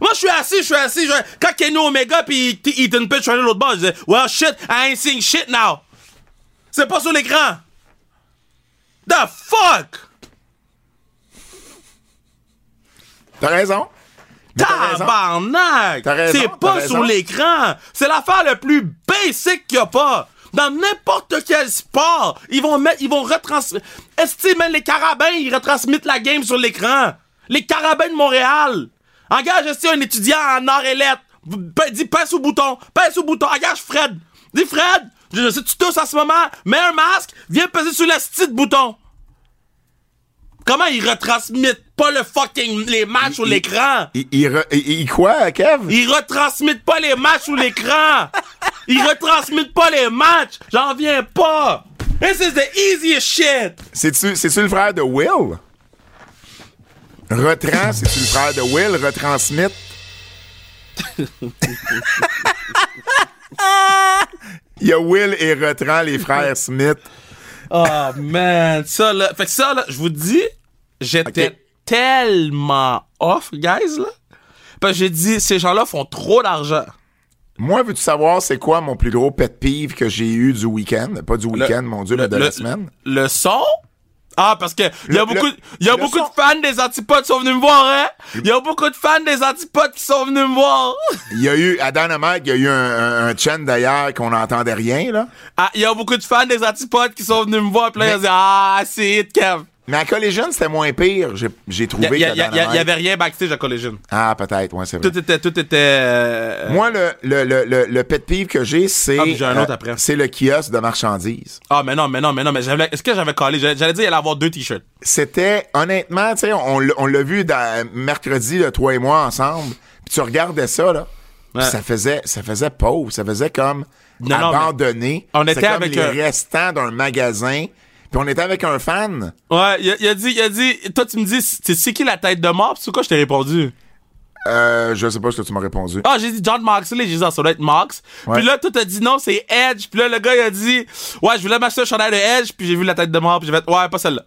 Moi, je suis assis, je suis assis. je- Quand Kenny Omega pis T- Ethan Page de l'autre bord, je disais, well, shit, I ain't seeing shit now. C'est pas sur l'écran. The fuck? T'as raison. Tabarnak! T'as raison, C'est pas sur l'écran! C'est l'affaire le plus basic qu'il y a pas! Dans n'importe quel sport, ils vont mettre, ils vont retransmettre. Est-ce que même les carabins, ils retransmettent la game sur l'écran? Les carabins de Montréal! Engage est un étudiant en art et lettres. Dis, pèse au bouton, pèse au bouton, engage Fred. Dis Fred, je sais que tu tousses en ce moment, mets un masque, viens peser sur le petit bouton. Comment ils retransmettent pas le fucking les matchs sur il- l'écran? Il, il, quoi, Kev? Ils retransmettent pas les matchs sur l'écran. Ils retransmettent pas les matchs. J'en viens pas. This is the easiest shit. C'est-tu le frère de Will? Retrans, c'est-tu le frère de Will? Retransmit? Il y a Will et Retrans, les frères Smith. Oh man, ça là, fait que ça là, je vous dis, j'étais tellement off, guys là. Parce que j'ai dit, ces gens-là font trop d'argent. Moi, veux-tu savoir c'est quoi mon plus gros pet peeve que j'ai eu du week-end? Pas du week-end, mon Dieu, mais de le, la semaine? Le son? Ah, parce que il y a beaucoup, y a beaucoup de fans des antipodes qui sont venus me voir, hein? Il y a beaucoup de fans des antipodes qui sont venus me voir. Il y a eu, à Dynamite, il y a eu un, un, un chant d'ailleurs qu'on n'entendait rien, là. Ah, il y a beaucoup de fans des antipodes qui sont venus me voir, pis là, ils ont dit, ah, c'est it, Kev. Mais à Collision, c'était moins pire, j'ai, Il trouvé y, que a- y a- y a- Dynamite. y avait rien backstage à Collision. Ah, peut-être, ouais, c'est vrai. Tout était, tout était. euh, Moi, le, le, le, le, le pet peeve que j'ai, c'est. Ah, j'ai un autre après. C'est le kiosque de marchandises. Ah, mais non, mais non, mais non, mais j'avais, est-ce que j'avais collé? J'allais dire, il allait avoir deux t-shirts. C'était, honnêtement, tu sais, on, l'a- on l'a vu dans- mercredi, là, toi et moi, ensemble. Puis tu regardais ça, là. Ouais. ça faisait, ça faisait pauvre. Ça faisait comme Non, abandonné. on était comme avec les un- restants d'un magasin. Puis on était avec un fan. Ouais, il a, il a dit, il a dit, toi, tu me dis, c'est qui la tête de mort? C'est quoi, je t'ai répondu? Euh, je sais pas ce que tu m'as répondu. Ah, j'ai dit John Moxley, j'ai dit, ah, ça doit être Mox. Ouais. Puis là, toi, t'as dit non, c'est Edge. Puis là, le gars, il a dit, ouais, je voulais m'acheter un chandail de Edge, puis j'ai vu la tête de mort, puis j'ai fait, ouais, pas celle-là.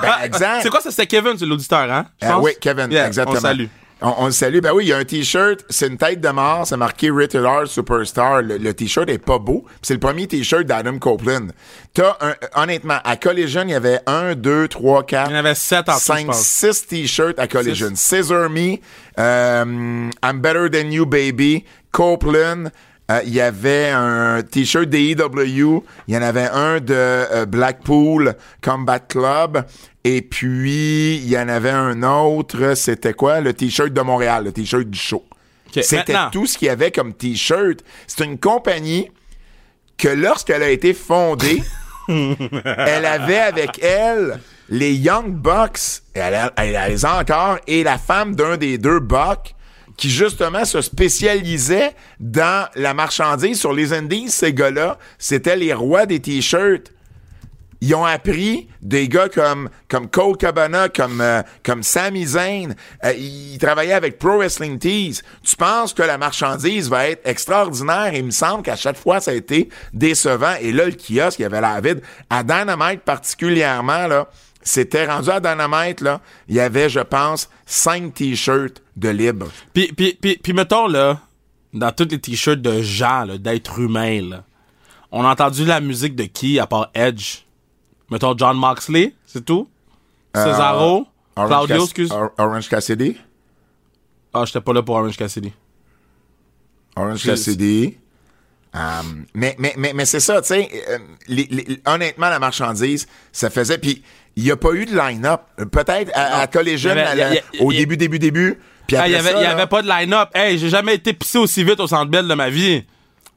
Ben, exact. c'est quoi, ça, c'était Kevin, c'est l'auditeur, hein? Euh, oui, Kevin, Yeah, exactement. On salue. On, on le salue. Ben oui, il y a un t-shirt, c'est une tête de mort, c'est marqué Rated R Superstar. Le, le t-shirt est pas beau. C'est le premier t-shirt d'Adam Copeland. T'as un, honnêtement, à Collision, il y avait un, deux, trois, quatre, Il y en avait sept en cinq, six t-shirts à Collision. Scissor Me, euh, I'm Better Than You Baby, Copeland. Euh, Il y avait un t-shirt d'AEW. Il y en avait un de euh, Blackpool Combat Club. Et puis, il y en avait un autre. C'était quoi? Le t-shirt de Montréal, le t-shirt du show. C'était maintenant. tout ce qu'il y avait comme t-shirt. C'est une compagnie que lorsqu'elle a été fondée, elle avait avec elle les Young Bucks, elle, elle les a encore, et la femme d'un des deux Bucks, qui justement se spécialisait dans la marchandise sur les Indies. Ces gars-là, c'était les rois des t-shirts. Ils ont appris des gars comme comme Cole Cabana, comme euh, comme Sami Zayn. Euh, ils travaillaient avec Pro Wrestling Tees. Tu penses que la marchandise va être extraordinaire? Il me semble qu'à chaque fois, ça a été décevant. Et là, le kiosque, il y avait la vide. À Dynamite particulièrement, là, c'était rendu à Dynamite, là, il y avait, je pense, cinq t-shirts de libre. Puis, puis, puis, puis mettons, là, dans tous les t-shirts de gens, d'êtres humains, là, on a entendu la musique de qui, à part Edge? Mettons John Moxley, c'est tout? Cesaro? Orange Claudio, Cass- excuse? Or- Orange Cassidy? Ah, j'étais pas là pour Orange Cassidy. Orange Cassidy. Um, mais mais, mais, mais c'est ça, tu sais, euh, honnêtement, la marchandise, ça faisait... Puis il n'y a pas eu de line-up. Peut-être à, à a- au y début, début, début. Puis Ah, après il y avait, ça, il y là- avait pas de line-up. Hey, j'ai jamais été pissé aussi vite au Centre Bell de ma vie.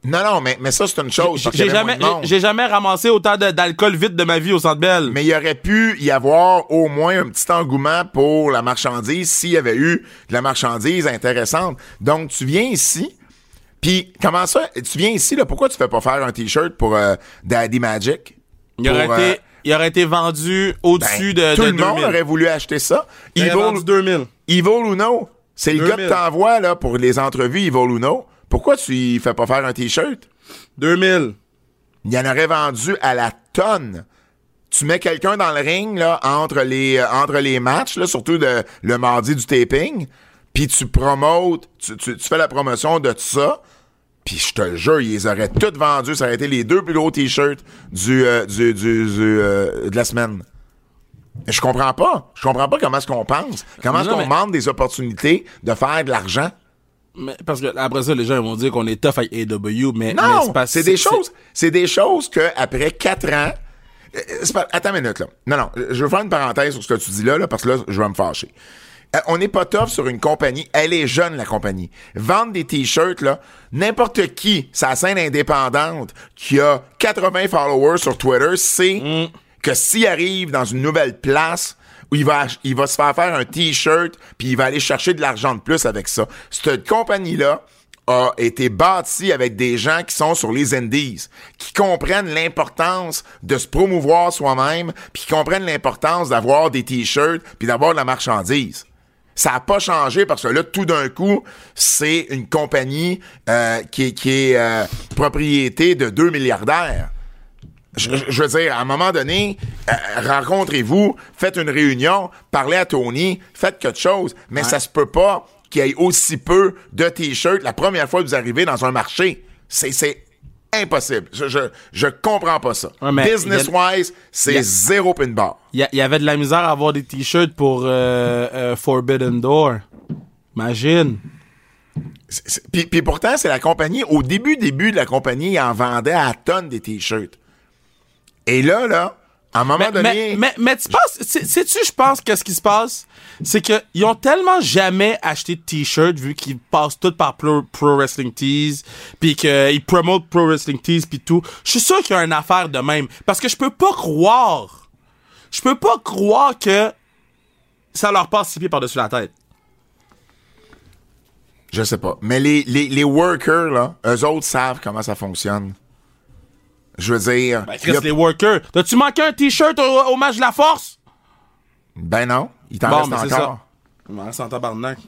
Non, non, mais, mais ça, c'est une chose. J'ai jamais, j'ai jamais ramassé autant d'alcool vite de ma vie au Centre Bell. Mais il aurait pu y avoir au moins un petit engouement pour la marchandise s'il y avait eu de la marchandise intéressante. Donc, tu viens ici, puis comment ça, tu viens ici, là, pourquoi tu fais pas faire un T-shirt pour euh, Daddy Magic? il, aurait été, euh, il aurait été vendu au-dessus ben, de, tout de le monde 2000. aurait voulu acheter ça. Il Evil, vendu 2000. Evil Uno, c'est le gars 2000. que t'envoies là, pour les entrevues Evil Uno. Pourquoi tu y fais pas faire un T-shirt? 2000. Il y en aurait vendu à la tonne. Tu mets quelqu'un dans le ring là, entre, les, euh, entre les matchs, là, surtout de- le mardi du taping, puis tu promotes, tu, tu- tu fais la promotion de tout ça, puis je te le jure, ils les auraient toutes vendus. Ça aurait été les deux plus gros t-shirts du, euh, du, du- du, euh, de la semaine. Mais Je comprends pas. Je comprends pas comment est-ce qu'on pense. Comment est-ce qu'on mais- manque des opportunités de faire de l'argent? Mais, parce que après ça, les gens vont dire qu'on est tough avec AW, mais, mais Non, pas- c'est des choses, c'est des choses que après quatre ans, euh, pas- attends une minute là. Non, non, je veux faire une parenthèse sur ce que tu dis là, là parce que là, je vais me fâcher. Euh, on n'est pas tough sur une compagnie. Elle est jeune, la compagnie. Vendre des t-shirts, là, n'importe qui, sa scène indépendante, qui a 80 followers sur Twitter, sait que s'il arrive dans une nouvelle place, où il va, ach- il va se faire faire un t-shirt, puis il va aller chercher de l'argent de plus avec ça. Cette compagnie-là a été bâtie avec des gens qui sont sur les indies, qui comprennent l'importance de se promouvoir soi-même, puis qui comprennent l'importance d'avoir des t-shirts, puis d'avoir de la marchandise. Ça n'a pas changé parce que là, tout d'un coup, c'est une compagnie euh, qui est, qui est euh, propriété de deux milliardaires. Je, veux dire, à un moment donné, euh, rencontrez-vous, faites une réunion, parlez à Tony, faites quelque chose, mais ça se peut pas qu'il y ait aussi peu de t-shirts la première fois que vous arrivez dans un marché. C'est, c'est impossible. Je, je, je comprends pas ça. Ouais, Business-wise, c'est zéro pin bar. Il y, avait de la misère à avoir des t-shirts pour euh, euh, Forbidden Door. Imagine. Puis, pourtant, c'est la compagnie, au début, début de la compagnie, ils en vendait à tonnes des t-shirts. Et là, là, À un moment mais, donné. Mais, mais, mais tu penses, sais- sais-tu, je pense, qu'est-ce qui se passe? C'est qu'ils ont tellement jamais acheté de t-shirts vu qu'ils passent tout par Pro, Pro Wrestling Tees, puis qu'ils promotent Pro Wrestling Tees, puis tout. Je suis sûr qu'il y a une affaire de même. Parce que je peux pas croire, je peux pas croire que ça leur passe six pieds par-dessus la tête. Je sais pas. Mais les, les, les workers, là, eux autres savent comment ça fonctionne. Je veux dire. Ben, Chris, a- les workers. T'as-tu manqué un t-shirt au, au match de la force? Ben non, il t'en Bon, reste encore. ça. Je reste en tabarnak.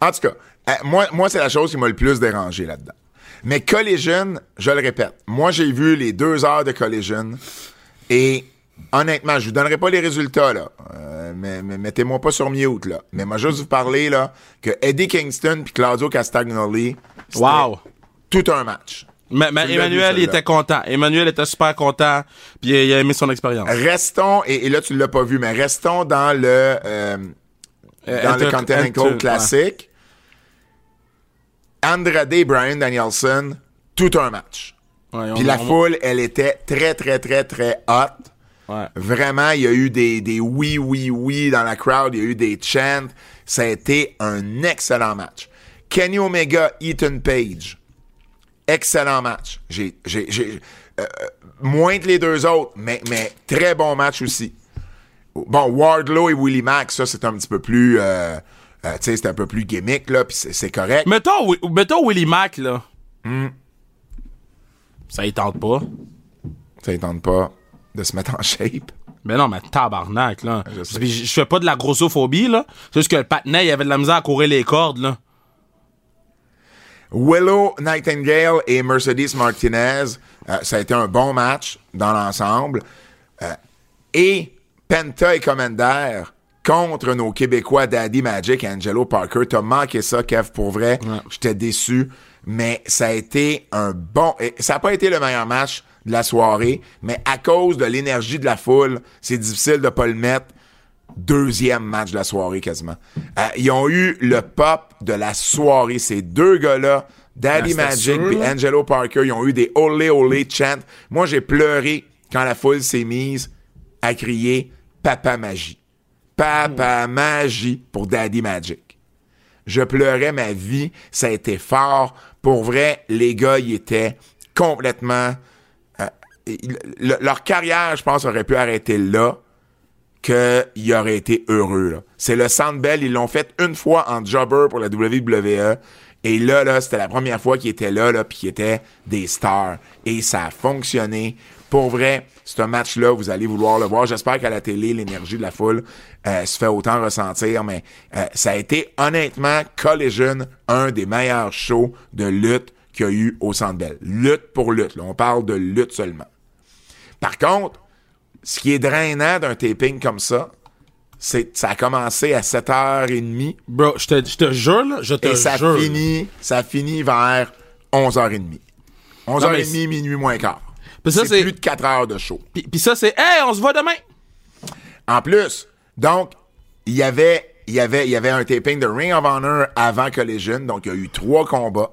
En tout cas, euh, moi, moi c'est la chose qui m'a le plus dérangé là-dedans. Mais Collision, je le répète, moi j'ai vu les deux heures de Collision et honnêtement, je vous donnerai pas les résultats là, Euh, mais, mais mettez-moi pas sur mute là. Mais moi juste vous parler là que Eddie Kingston puis Claudio Castagnoli, c'était Wow. tout un match. Mais, Emmanuel, il était content. Emmanuel était super content, puis il, il a aimé son expérience. Restons et, et là tu l'as pas vu, mais restons dans le euh, Euh, dans le Continental Inter- Classic. Andrade et Brian Danielson, tout un match. Ouais, Puis la on- foule, elle était très, très, très, très hot. Ouais. Vraiment, il y a eu des, des oui, oui, oui dans la crowd. Il y a eu des chants. Ça a été un excellent match. Kenny Omega, Ethan Page. Excellent match. J'ai, j'ai, j'ai, euh, euh, moins que les deux autres, mais, mais très bon match aussi. Bon, Wardlow et Willie Mack, ça, c'est un petit peu plus, euh, euh, tu sais, c'est un peu plus gimmick, là, puis c'est, c'est correct. Mettons, mettons Willie Mack, là. Hmm. Ça y tente pas. Ça ne tente pas de se mettre en shape. Mais non, mais tabarnak, là. Je je fais pas de la grossophobie, là. C'est juste que le patinet, il avait de la misère à courir les cordes, là. Willow Nightingale et Mercedes Martinez, euh, ça a été un bon match dans l'ensemble. Euh, et Penta et Commander contre nos Québécois Daddy Magic et Angelo Parker. T'as manqué ça, Kev, pour vrai. J'étais déçu. Mais ça a été un bon... et Ça n'a pas été le meilleur match de la soirée, mais à cause de l'énergie de la foule, c'est difficile de pas le mettre deuxième match de la soirée quasiment. Euh, ils ont eu le pop de la soirée. Ces deux gars-là, Daddy c'était Magic et. Angelo Parker, ils ont eu des olé olé chants. Moi, j'ai pleuré quand la foule s'est mise à crier Papa Magie. Papa Magie pour Daddy Magic. Je pleurais ma vie. Ça a été fort. Pour vrai, les gars, ils étaient complètement... euh, le- leur carrière, je pense, aurait pu arrêter là qu'il aurait été heureux. C'est le Sandbell, ils l'ont fait une fois en jobber pour la WWE. Et là, là, c'était la première fois qu'ils étaient là, là, puis qu'ils étaient des stars. Et ça a fonctionné. Pour vrai, ce match-là, vous allez vouloir le voir. J'espère qu'à la télé, l'énergie de la foule euh, se fait autant ressentir. Mais euh, ça a été, honnêtement, Collision, un des meilleurs shows de lutte qu'il y a eu au Sandbell. Lutte pour lutte. là. On parle de lutte seulement. Par contre, ce qui est drainant d'un taping comme ça, c'est que ça a commencé à 7h30 Bro, je te, je te jure, là, je te et ça jure. finit, ça finit vers 11h30. 11h30, mais minuit moins quart. C'est c'est- plus de 4 heures de show. Puis, puis ça, c'est, hey, on se voit demain. En plus, donc, il y avait, il y avait, il y avait un taping de Ring of Honor avant Collision, donc il y a eu trois combats.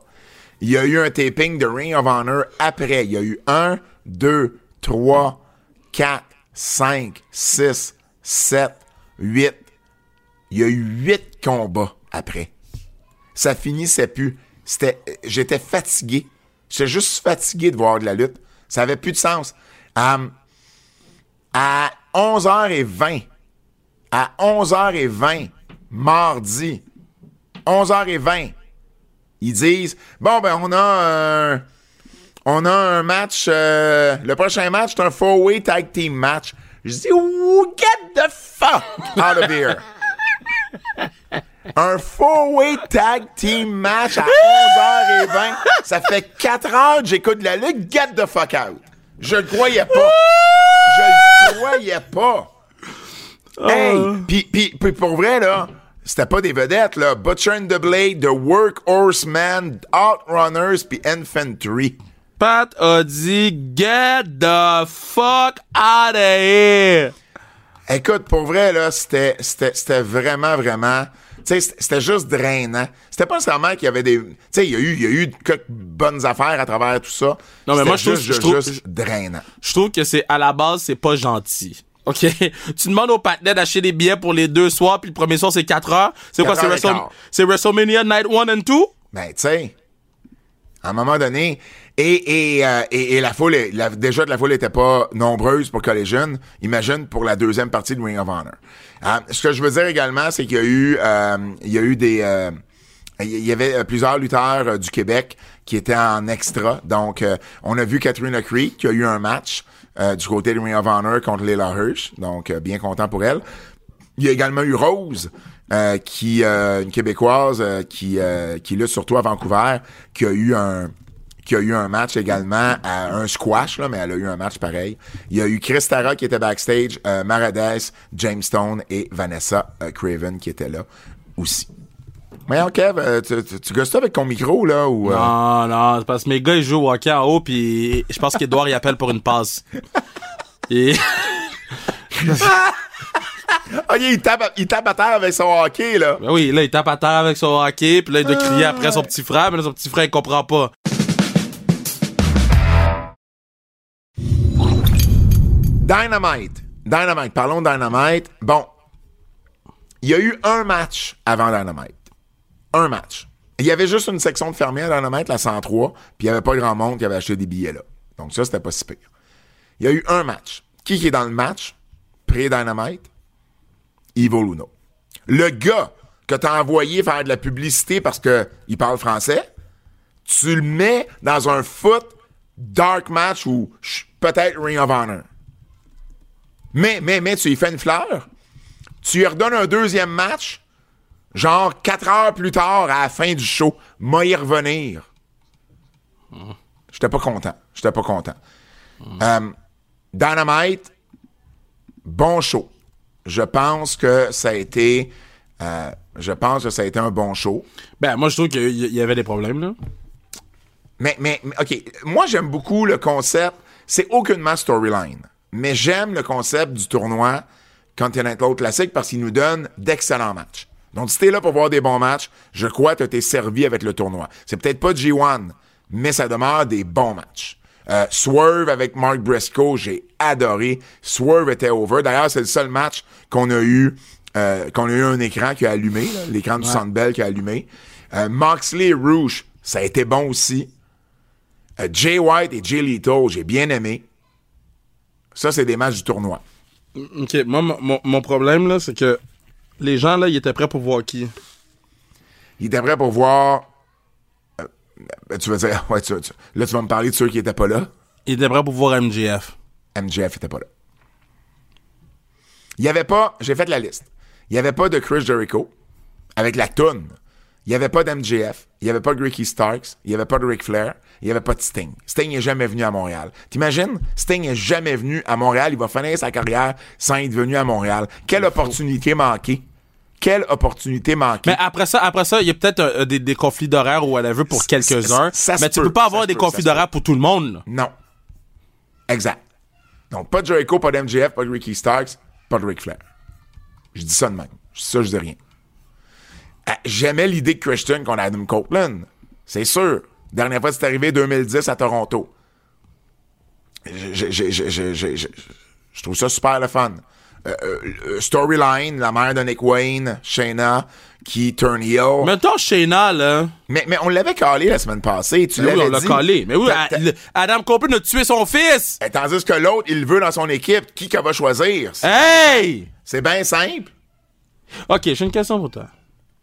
Il y a eu un taping de Ring of Honor après. Il y a eu un, deux, trois, quatre, cinq, six, sept, huit. Il y a eu huit combats après. Ça finissait plus. C'était, j'étais fatigué. J'étais juste fatigué de voir de la lutte. Ça avait plus de sens. À 11h20, à 11h20, mardi, 11h20, ils disent Bon, ben, on a un. On a un match. euh, le prochain match, c'est un four-way tag team match. Je dis Ooh, Get the fuck out of here. Un four-way tag team match à 11h20. Ça fait 4 heures que j'écoute la lutte. Get the fuck out. Je le croyais pas. Je le croyais pas. Hey! Puis, puis pour vrai, là, c'était pas des vedettes, là. Butcher and the Blade, The Workhorseman, Outrunners, puis Infantry. Pat a dit, get the fuck out of here. Écoute, pour vrai, là, c'était, c'était, c'était vraiment, vraiment Tu sais, c'était juste drainant. C'était pas nécessairement qu'il y avait des. Tu sais, il y a eu, il y a eu quelques bonnes affaires à travers tout ça. Non, mais moi, je trouve- juste, je trouve- drainant. Je trouve que c'est à la base, c'est pas gentil. OK? tu demandes au partenaire d'acheter des billets pour les deux soirs, puis le premier soir, c'est 4 heures. C'est quoi? C'est WrestleMania Night 1 and 2? Ben, tu sais, à un moment donné, et, et, euh, et, et la foule, est- la- déjà que la foule était pas nombreuse pour Collision, imagine pour la deuxième partie de Ring of Honor. Euh, ce que je veux dire également, c'est qu'il y a eu, euh, il y a eu des, euh, il y avait euh, plusieurs lutteurs euh, du Québec qui étaient en extra. Donc, on a vu Katrina Creek qui a eu un match du côté de Ring of Honor contre Leila Hirsch. Donc, bien content pour elle. Il y a également eu Rose, qui une québécoise qui qui lutte surtout à Vancouver, qui a eu un qui a eu un match également à un squash là, mais elle a eu un match pareil. Il y a eu Chris Tara qui était backstage, euh, Marades, James Stone et Vanessa euh, Craven qui étaient là aussi. Voyons Kev, euh, tu, tu, tu gosses ça avec ton micro là ou Non, non, c'est parce que mes gars, ils jouent au hockey en haut, puis je pense qu'Edouard, il appelle pour une passe. Et... Ah, il tape il tape à terre avec son hockey là. Ben oui, là, il tape à terre avec son hockey, puis là, il doit crier après son petit frère, mais là, son petit frère, il comprend pas. Dynamite. Dynamite. Parlons de Dynamite. Bon. Il y a eu un match avant Dynamite. Un match. Il y avait juste une section de fermiers à Dynamite, la 103, puis il n'y avait pas grand monde qui avait acheté des billets là. Donc ça, c'était pas si pire. Il y a eu un match. Qui est dans le match? Pré-Dynamite? Ivo Luno. Le gars que t'as envoyé faire de la publicité parce que il parle français, tu le mets dans un foot dark match ou peut-être Ring of Honor. Mais, mais, mais, tu lui fais une fleur. Tu lui redonnes un deuxième match, genre quatre heures plus tard, à la fin du show. M'a y revenir. J'étais pas content. J'étais pas content. Euh, Dynamite, bon show. Je pense que ça a été. euh, je pense que ça a été un bon show. Ben, moi, je trouve qu'il y avait des problèmes, là. Mais, mais, mais, OK. Moi, j'aime beaucoup le concept. C'est aucunement storyline. Mais j'aime le concept du tournoi Continental Classic parce qu'il nous donne d'excellents matchs. Donc, si t'es là pour voir des bons matchs, je crois que t'es servi avec le tournoi. C'est peut-être pas G1, mais ça demeure des bons matchs. Euh, Swerve avec Mark Briscoe, j'ai adoré. Swerve était over. D'ailleurs, c'est le seul match qu'on a eu, euh, qu'on a eu un écran qui a allumé, l'écran du Sandbell qui a allumé. Euh, Moxley et Rouge, ça a été bon aussi. Euh, Jay White et Jay Leto, j'ai bien aimé. Ça, c'est des matchs du tournoi. OK, moi, mon- problème, là, c'est que les gens, là, ils étaient prêts pour voir qui? Il était prêt pour voir. euh, ben, tu vas dire, ouais, tu- tu- là, tu vas me parler de ceux qui étaient pas là. Ils étaient prêts pour voir MJF. MJF était pas là. Il y avait pas, j'ai fait la liste. Il y avait pas de Chris Jericho avec la toune. Il y avait pas d'MJF. Il y avait pas de Ricky Starks. Il y avait pas de Ric Flair. Il y avait pas de Sting. Sting est jamais venu à Montréal. T'imagines? Sting est jamais venu à Montréal. Il va finir sa carrière sans être venu à Montréal. Quelle opportunité manquée. Quelle opportunité manquée. Mais après ça, après ça, il y a peut-être euh, des, des conflits d'horaire ou whatever pour quelques-uns. mais tu peux pas avoir des peut, conflits d'horaire pour tout le monde. Non. Exact. Donc, pas de Jericho, pas d'MJF, pas de Ricky Starks, pas de Ric Flair. Je dis ça de même. Je dis ça, je dis rien. Ah, J'aimais l'idée de Christian qu'on a Adam Copeland. C'est sûr. Dernière fois, c'est arrivé 2010 à Toronto. Je, trouve ça super le fun. Euh, euh, storyline, la mère de Nick Wayne, Shayna, qui turn heel. Mettons Shayna, là. Mais, mais on l'avait calé la semaine passée. Tu Mais oui, l'avais on l'a dit. collé. Mais oui, Adam Copeland a tué son fils! Et tandis que l'autre, il veut dans son équipe. Qui qu'elle va choisir? Hey! C'est bien simple. Ok, j'ai une question pour toi.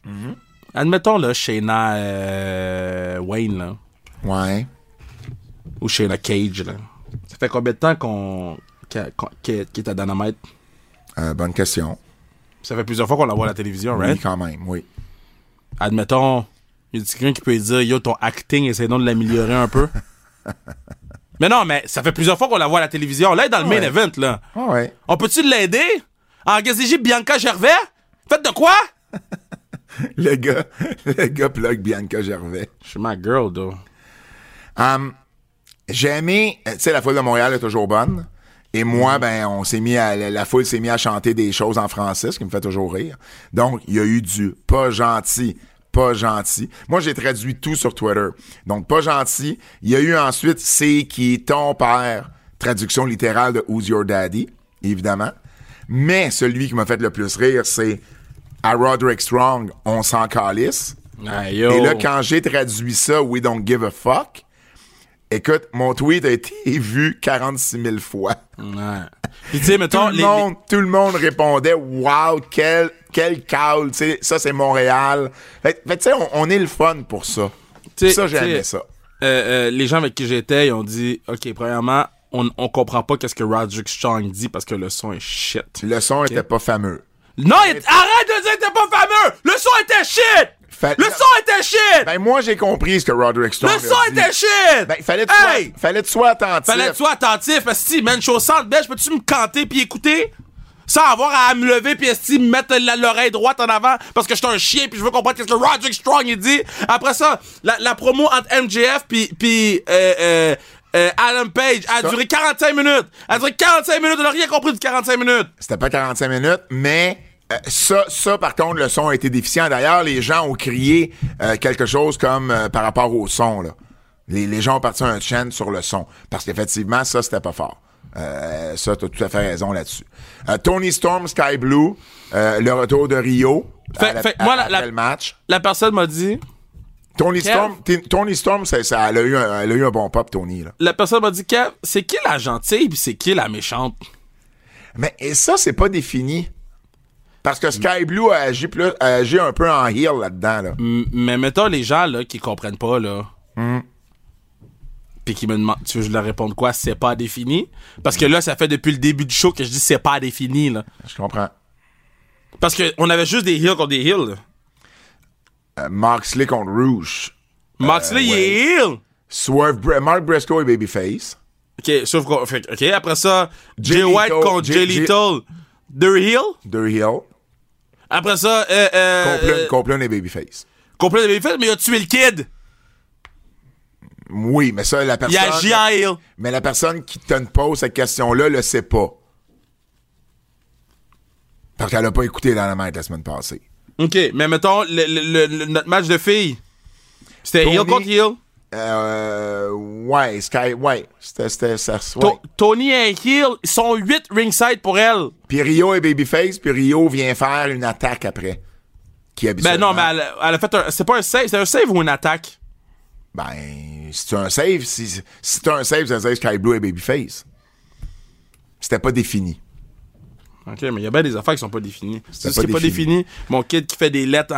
Mm-hmm. Admettons, là, Shayna euh, Wayne, là. Ouais. Ou Shayna Cage, là. Ça fait combien de temps qu'on. qu'elle qu'elle est à Dynamite? Euh, bonne question. Ça fait plusieurs fois qu'on la voit à la télévision, Oui, right? quand même, oui. Admettons, il y a quelqu'un qui peut dire Yo, ton acting, essaie donc de l'améliorer un peu. mais non, mais ça fait plusieurs fois qu'on la voit à la télévision. Là, elle est dans le main event, là. Ouais. On peut-tu l'aider? Engager Bianca Gervais? Faites de quoi? Le gars, le gars plug Bianca Gervais. Je suis ma girl, though. Um, j'ai aimé, tu sais, la foule de Montréal est toujours bonne. Et moi, ben, on s'est mis à, la foule s'est mis à chanter des choses en français, ce qui me fait toujours rire. Donc, il y a eu du pas gentil, pas gentil. Moi, j'ai traduit tout sur Twitter. Donc, pas gentil. Il y a eu ensuite c'est qui ton père, traduction littérale de Who's Your Daddy, évidemment. Mais celui qui m'a fait le plus rire, c'est à Roderick Strong, on s'en calisse. Ah. Et là, quand j'ai traduit ça, We don't give a fuck, écoute, mon tweet a été vu 46 000 fois. Ouais. Puis tu sais, mettons, tout, le les- monde, tout le monde répondait Wow, quel, quel sais, ça c'est Montréal. Fait, fait tu sais, on, on est le fun pour ça. Tu sais- ça, j'aimais ça. euh, euh, les gens avec qui j'étais, ils ont dit, OK, premièrement, on, on comprend pas qu'est-ce que Roderick Strong dit parce que le son est shit. Le son était pas fameux. Non, il- arrête de dire que t'es pas fameux! Le son était shit! Le son était shit! Ben, moi, j'ai compris ce que Roderick Strong le a son dit. était shit! Ben, fallait que tu sois- hey! fallait que tu sois attentif. Fallait que tu sois attentif, parce que si, man, je suis au centre belge, peux-tu me canter puis écouter? Sans avoir à me lever puis esti, me mettre la- l'oreille droite en avant parce que je suis un chien puis je veux comprendre qu'est-ce que Roderick Strong il dit. Après ça, la, la promo entre MJF puis puis euh, euh, euh, Adam Page a duré 45 minutes. A duré 45 minutes, on n'a rien compris de 45 minutes. C'était pas 45 minutes, mais euh, ça, ça, par contre, le son a été déficient. D'ailleurs, les gens ont crié euh, quelque chose comme euh, par rapport au son. Là. Les, les gens ont parti un chaîne sur le son. Parce qu'effectivement, ça, c'était pas fort. Ça, t'as tout à fait raison là-dessus. Tony Storm, Sky Blue, le retour de Rio. Fait- la- fait, moi, la- après la- le match. La personne m'a dit, Tony Kev? Storm, Tony Storm, ça, ça- elle, a eu un, elle a eu un bon pop, Tony. Là. la personne m'a dit, Kev, c'est qui la gentille puis c'est qui la méchante? Mais et ça, c'est pas défini. Parce que Sky Blue a agi, plus, a agi un peu en heel là-dedans. Là. M- Mais mettons les gens là qui comprennent pas là. Puis qui me demandent, tu veux que je leur réponde quoi, c'est pas défini Parce que là ça fait depuis le début du show que je dis c'est pas défini là. Je comprends. Parce que on avait juste des heels contre des heels. là. Euh, Moxley contre Rouge. Moxley il est heel. Swerve, Bre- Mark Briscoe et Babyface. OK, sauf qu'on fait OK, après ça Jay Jay White Lethal, contre Jay- Jay Jay- Lethal. Deux heel. Deux heel. Après ça euh euh euh, complète et Babyface. Babyface, mais il a tué le kid. Oui, mais ça, la Il personne. a. Mais la personne qui te pose cette question-là le sait pas. Parce qu'elle a pas écouté dans la main la semaine passée. OK, mais mettons le, le- le- notre match de filles. C'était Tony- heel contre heel. Euh, ouais, Sky, ouais. C'était, c'était, ça, ouais. To- Tony et Hill, ils sont 8 ringside pour elle. Puis Rio et Babyface, puis Rio vient faire une attaque après. Qui Ben non, mais elle, elle a fait un. C'est pas un save, c'est un save ou une attaque? Ben, as un save, si, si un save, ça veut dire Sky Blue et Babyface. C'était pas défini. Ok, mais il y a bien des affaires qui sont pas définies. C'est ce qui est pas défini. Mon kid qui fait des lettres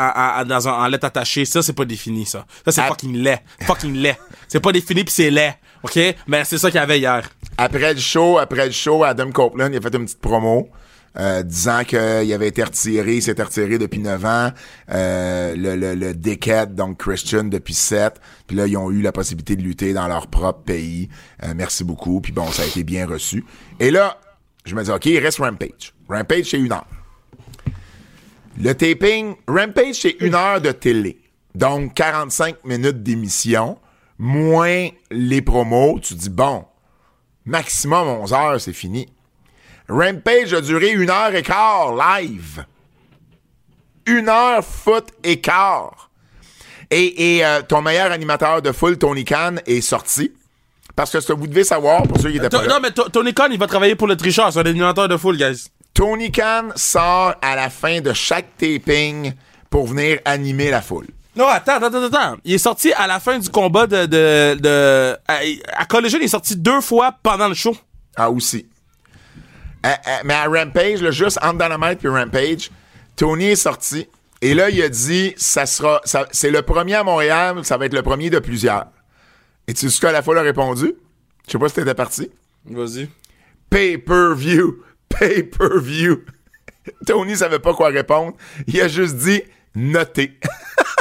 dans un, en lettres attachées, ça, c'est pas défini, ça. Ça, c'est fucking laid. Fucking laid. C'est pas défini pis c'est laid. OK? Mais c'est ça qu'il y avait hier. Après le show, après le show, Adam Copeland, il a fait une petite promo. euh, disant qu'il avait été retiré, il s'était retiré depuis 9 ans, euh, le, le, le donc Christian, depuis 7, puis là, ils ont eu la possibilité de lutter dans leur propre pays. Euh, merci beaucoup, puis bon, ça a été bien reçu. Et là, je me dis, OK, il reste Rampage. Rampage, c'est une heure. Le taping, Rampage, c'est une heure de télé. Donc, 45 minutes d'émission, moins les promos. Tu dis, bon, maximum 11 heures, c'est fini. Rampage a duré une heure et quart live. Une heure foot et quart. Et, euh, ton meilleur animateur de foule, Tony Khan, est sorti. Parce que ce que vous devez savoir, pour ceux qui étaient pas là, Non, mais To- Tony Khan, il va travailler pour le tricheur. C'est un animateur de foule, guys. Tony Khan sort à la fin de chaque taping pour venir animer la foule. Non, attends, attends, attends, attends. Il est sorti à la fin du combat de. de, de à, à Collision, il est sorti deux fois pendant le show. Ah, aussi. Euh, euh, mais à Rampage, là, juste entre Dynamite puis Rampage, Tony est sorti. Et là, il a dit, ça sera, ça- c'est le premier à Montréal, ça va être le premier de plusieurs. Et tu sais ce qu'à la fois a répondu? Je sais pas si t'étais parti. Vas-y. Pay-per-view. Pay-per-view. Tony savait pas quoi répondre. Il a juste dit, notez.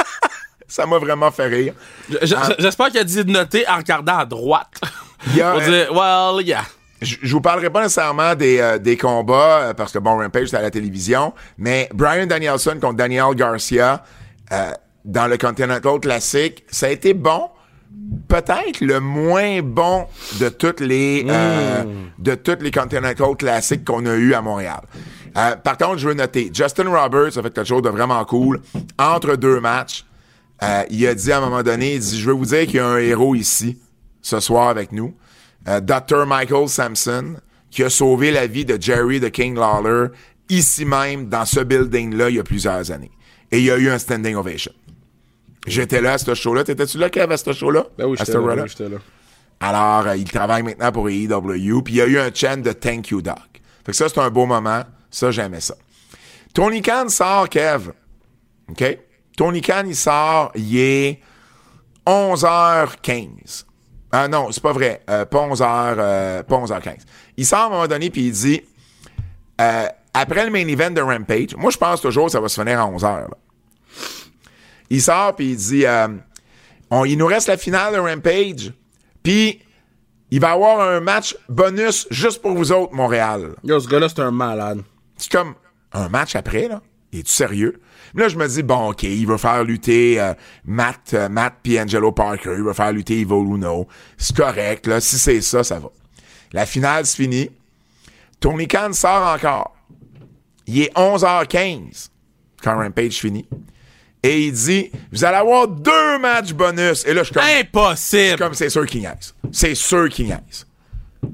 ça m'a vraiment fait rire. Je- J'espère qu'il a dit de noter en regardant à droite. Il y a, On dire, well, yeah. Je, je vous parlerai pas nécessairement des, euh, des combats, euh, parce que bon, Rampage, c'est à la télévision, mais Brian Danielson contre Daniel Garcia, euh, dans le Continental Classic, ça a été bon, peut-être le moins bon de toutes les euh, Mm. de toutes les Continental classiques qu'on a eu à Montréal. Euh, par contre, je veux noter, Justin Roberts a fait quelque chose de vraiment cool. Entre deux matchs, euh, il a dit à un moment donné, il dit, je veux vous dire qu'il y a un héros ici, ce soir avec nous. Euh, Dr. Michael Sampson, qui a sauvé la vie de Jerry the King Lawler, ici même, dans ce building-là, il y a plusieurs années. Et il y a eu un standing ovation. J'étais là à ce show-là. T'étais-tu là, Kev, à ce show-là? Ben oui, À j'étais là, oui, là. Alors, euh, il travaille maintenant pour AEW. Puis il y a eu un chant de Thank you, Doc. Fait que ça, c'est un beau moment. Ça, j'aimais ça. Tony Khan sort, Kev. OK? Tony Khan, il sort, il est 11h15. Ah non, c'est pas vrai. Euh, pas 11h, euh, pas 11h15. Il sort à un moment donné, puis il dit, après le main event de Rampage, moi, je pense toujours que ça va se finir à 11h. Il sort, puis il dit, euh, on- il nous reste la finale de Rampage, puis il va y avoir un match bonus juste pour vous autres, Montréal. Yo, ce gars-là, c'est un malade. C'est comme un match après, là. Es-tu sérieux? Mais là, je me dis, bon, OK, il va faire lutter euh, Matt, euh, Matt puis Angelo Parker. Il va faire lutter Ivo Luno. C'est correct, là. Si c'est ça, ça va. La finale se finit. Tony Khan sort encore. Il est 11h15 quand Rampage finit. Et il dit, vous allez avoir deux matchs bonus. Et là, je suis comme... Impossible! Comme c'est sûr qu'il niaise. C'est sûr qu'il niaise.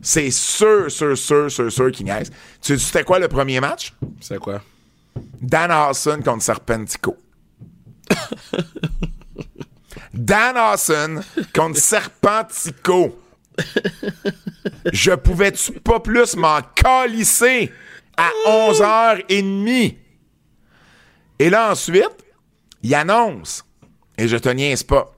C'est sûr, sûr, sûr, sûr, sûr qu'il niaise. Tu sais, c'était quoi le premier match? C'est quoi? Dan Hawson contre Serpentico. Dan Hawson contre Serpentico. Je pouvais-tu pas plus m'en calisser à 11h30? Et là, ensuite, il annonce, et je te niaise pas,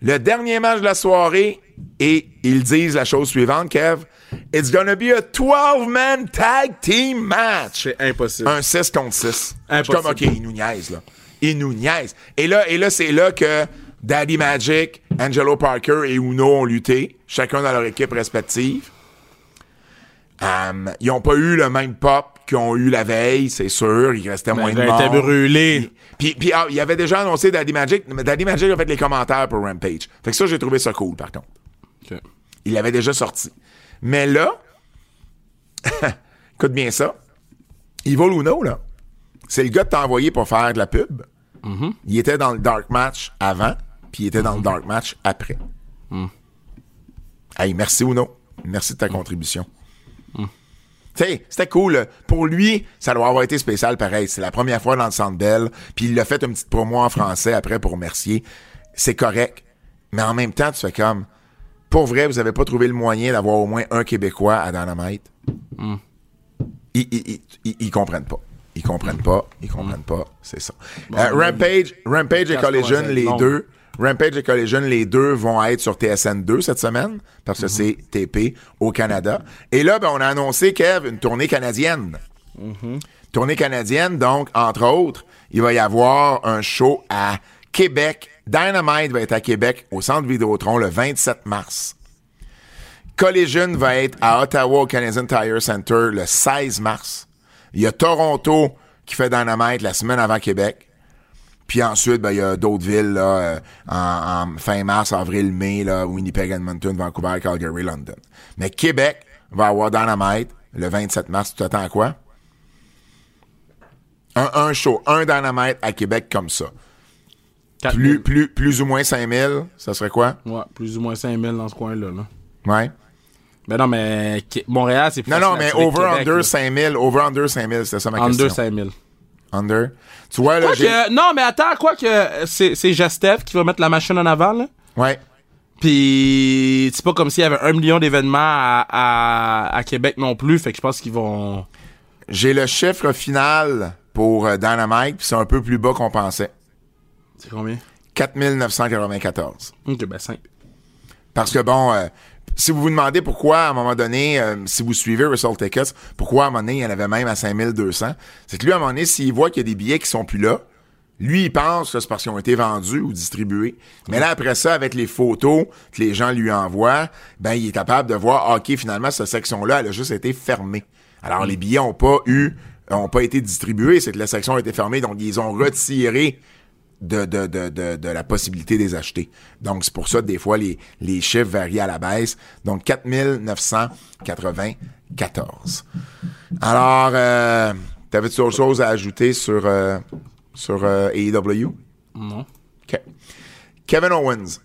le dernier match de la soirée, et ils disent la chose suivante, Kev, It's gonna be a 12-man tag team match. C'est impossible. Un 6 contre 6. Je suis Impossible. comme, OK, il nous niaise, là. Il nous niaise. Et là, et là c'est là que Daddy Magic, Angelo Parker et Uno ont lutté, chacun dans leur équipe respective. Um, ils n'ont pas eu le même pop qu'ils ont eu la veille, c'est sûr. Il restait moins de Ben, morts. brûlé. Puis, puis ah, il avait déjà annoncé Daddy Magic. mais Daddy Magic a fait les commentaires pour Rampage. Fait que ça, j'ai trouvé ça cool, par contre. Il l'avait déjà sorti. Mais là, écoute bien ça. Ivo Luno, là, c'est le gars que t'as envoyé pour faire de la pub. Il était dans le dark match avant, puis il était dans le dark match après. Hey, merci Uno. Merci de ta contribution. Tu sais, c'était cool. Pour lui, ça doit avoir été spécial pareil. C'est la première fois dans le Centre Bell, puis il l'a fait une petite promo en français après pour remercier. C'est correct. Mais en même temps, tu fais comme... Pour vrai, vous avez pas trouvé le moyen d'avoir au moins un Québécois à Dynamite? Ils, ils, ils- ils- ils comprennent pas. Ils comprennent pas. Ils comprennent pas. C'est ça. Euh, Rampage, Rampage et Collision, les deux. Rampage et Collision, les deux vont être sur TSN 2 cette semaine, parce que c'est TP au Canada. Et là, ben, on a annoncé, Kev, une tournée canadienne. Tournée canadienne, donc, entre autres, il va y avoir un show à Québec. Dynamite va être à Québec, au Centre Vidéotron, le 27 mars. Collision va être à Ottawa, au Canadian Tire Center, le 16 mars. Il y a Toronto qui fait Dynamite la semaine avant Québec. Puis ensuite, ben, il y a d'autres villes là, euh, en, en fin mars, avril, mai, là, Winnipeg, Edmonton, Vancouver, Calgary, London. Mais Québec va avoir Dynamite le 27 mars. Tu t'attends à quoi? Un, un show, un Dynamite à Québec comme ça. Plus, plus, plus ou moins 5000, ça serait quoi? Ouais, plus ou moins 5000 dans ce coin-là. Là. Ouais. Mais non, mais Montréal, c'est plus Non, non, mais trouver que over, Québec, under là. 5000, over, under 5000, c'était ça ma question. Under 5000. Under. Tu vois, là, j'ai... que- non, mais attends, quoi que euh, c'est c'est Gestev qui va mettre la machine en avant, là. Ouais. Puis c'est pas comme s'il y avait un million d'événements à, à, à Québec non plus, fait que je pense qu'ils vont. J'ai le chiffre final pour euh, Dynamite, puis c'est un peu plus bas qu'on pensait. C'est combien? 4994. Ok, ben 5. Parce que bon, euh, si vous vous demandez pourquoi, à un moment donné, euh, si vous suivez Wrestle Tickets, pourquoi à un moment donné, il y en avait même à 5200, c'est que lui, à un moment donné, s'il voit qu'il y a des billets qui sont plus là, lui, il pense que c'est parce qu'ils ont été vendus ou distribués. Mais là, après ça, avec les photos que les gens lui envoient, ben, il est capable de voir, ah, OK, finalement, cette section-là, elle a juste été fermée. Alors, les billets ont pas eu, ont pas été distribués, c'est que la section a été fermée, donc ils ont retiré de, de, de, de, de la possibilité de les acheter. Donc, c'est pour ça que des fois, les, les chiffres varient à la baisse. Donc, 4994. Alors, euh, t'avais-tu autre chose à ajouter sur, euh, sur euh, AEW? Non. OK. Kevin Owens.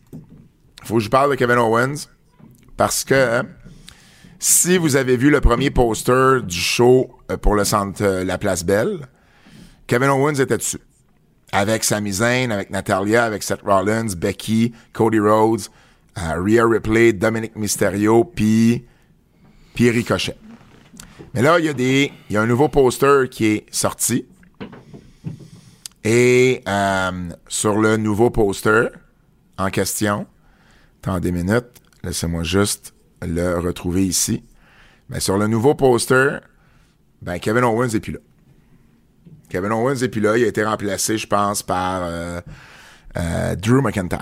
Faut que je parle de Kevin Owens parce que hein, si vous avez vu le premier poster du show pour le centre La Place Belle, Kevin Owens était dessus. Avec Sami Zayn, avec Natalia, avec Seth Rollins, Becky, Cody Rhodes, euh, Rhea Ripley, Dominic Mysterio, puis puis Ricochet. Mais là, il y a des, il y a un nouveau poster qui est sorti. Et euh, sur le nouveau poster en question, attendez une minute, laissez-moi juste le retrouver ici. Mais sur le nouveau poster, ben Kevin Owens est plus là. Kevin Owens est plus là. Il a été remplacé, je pense, par euh, euh, Drew McIntyre.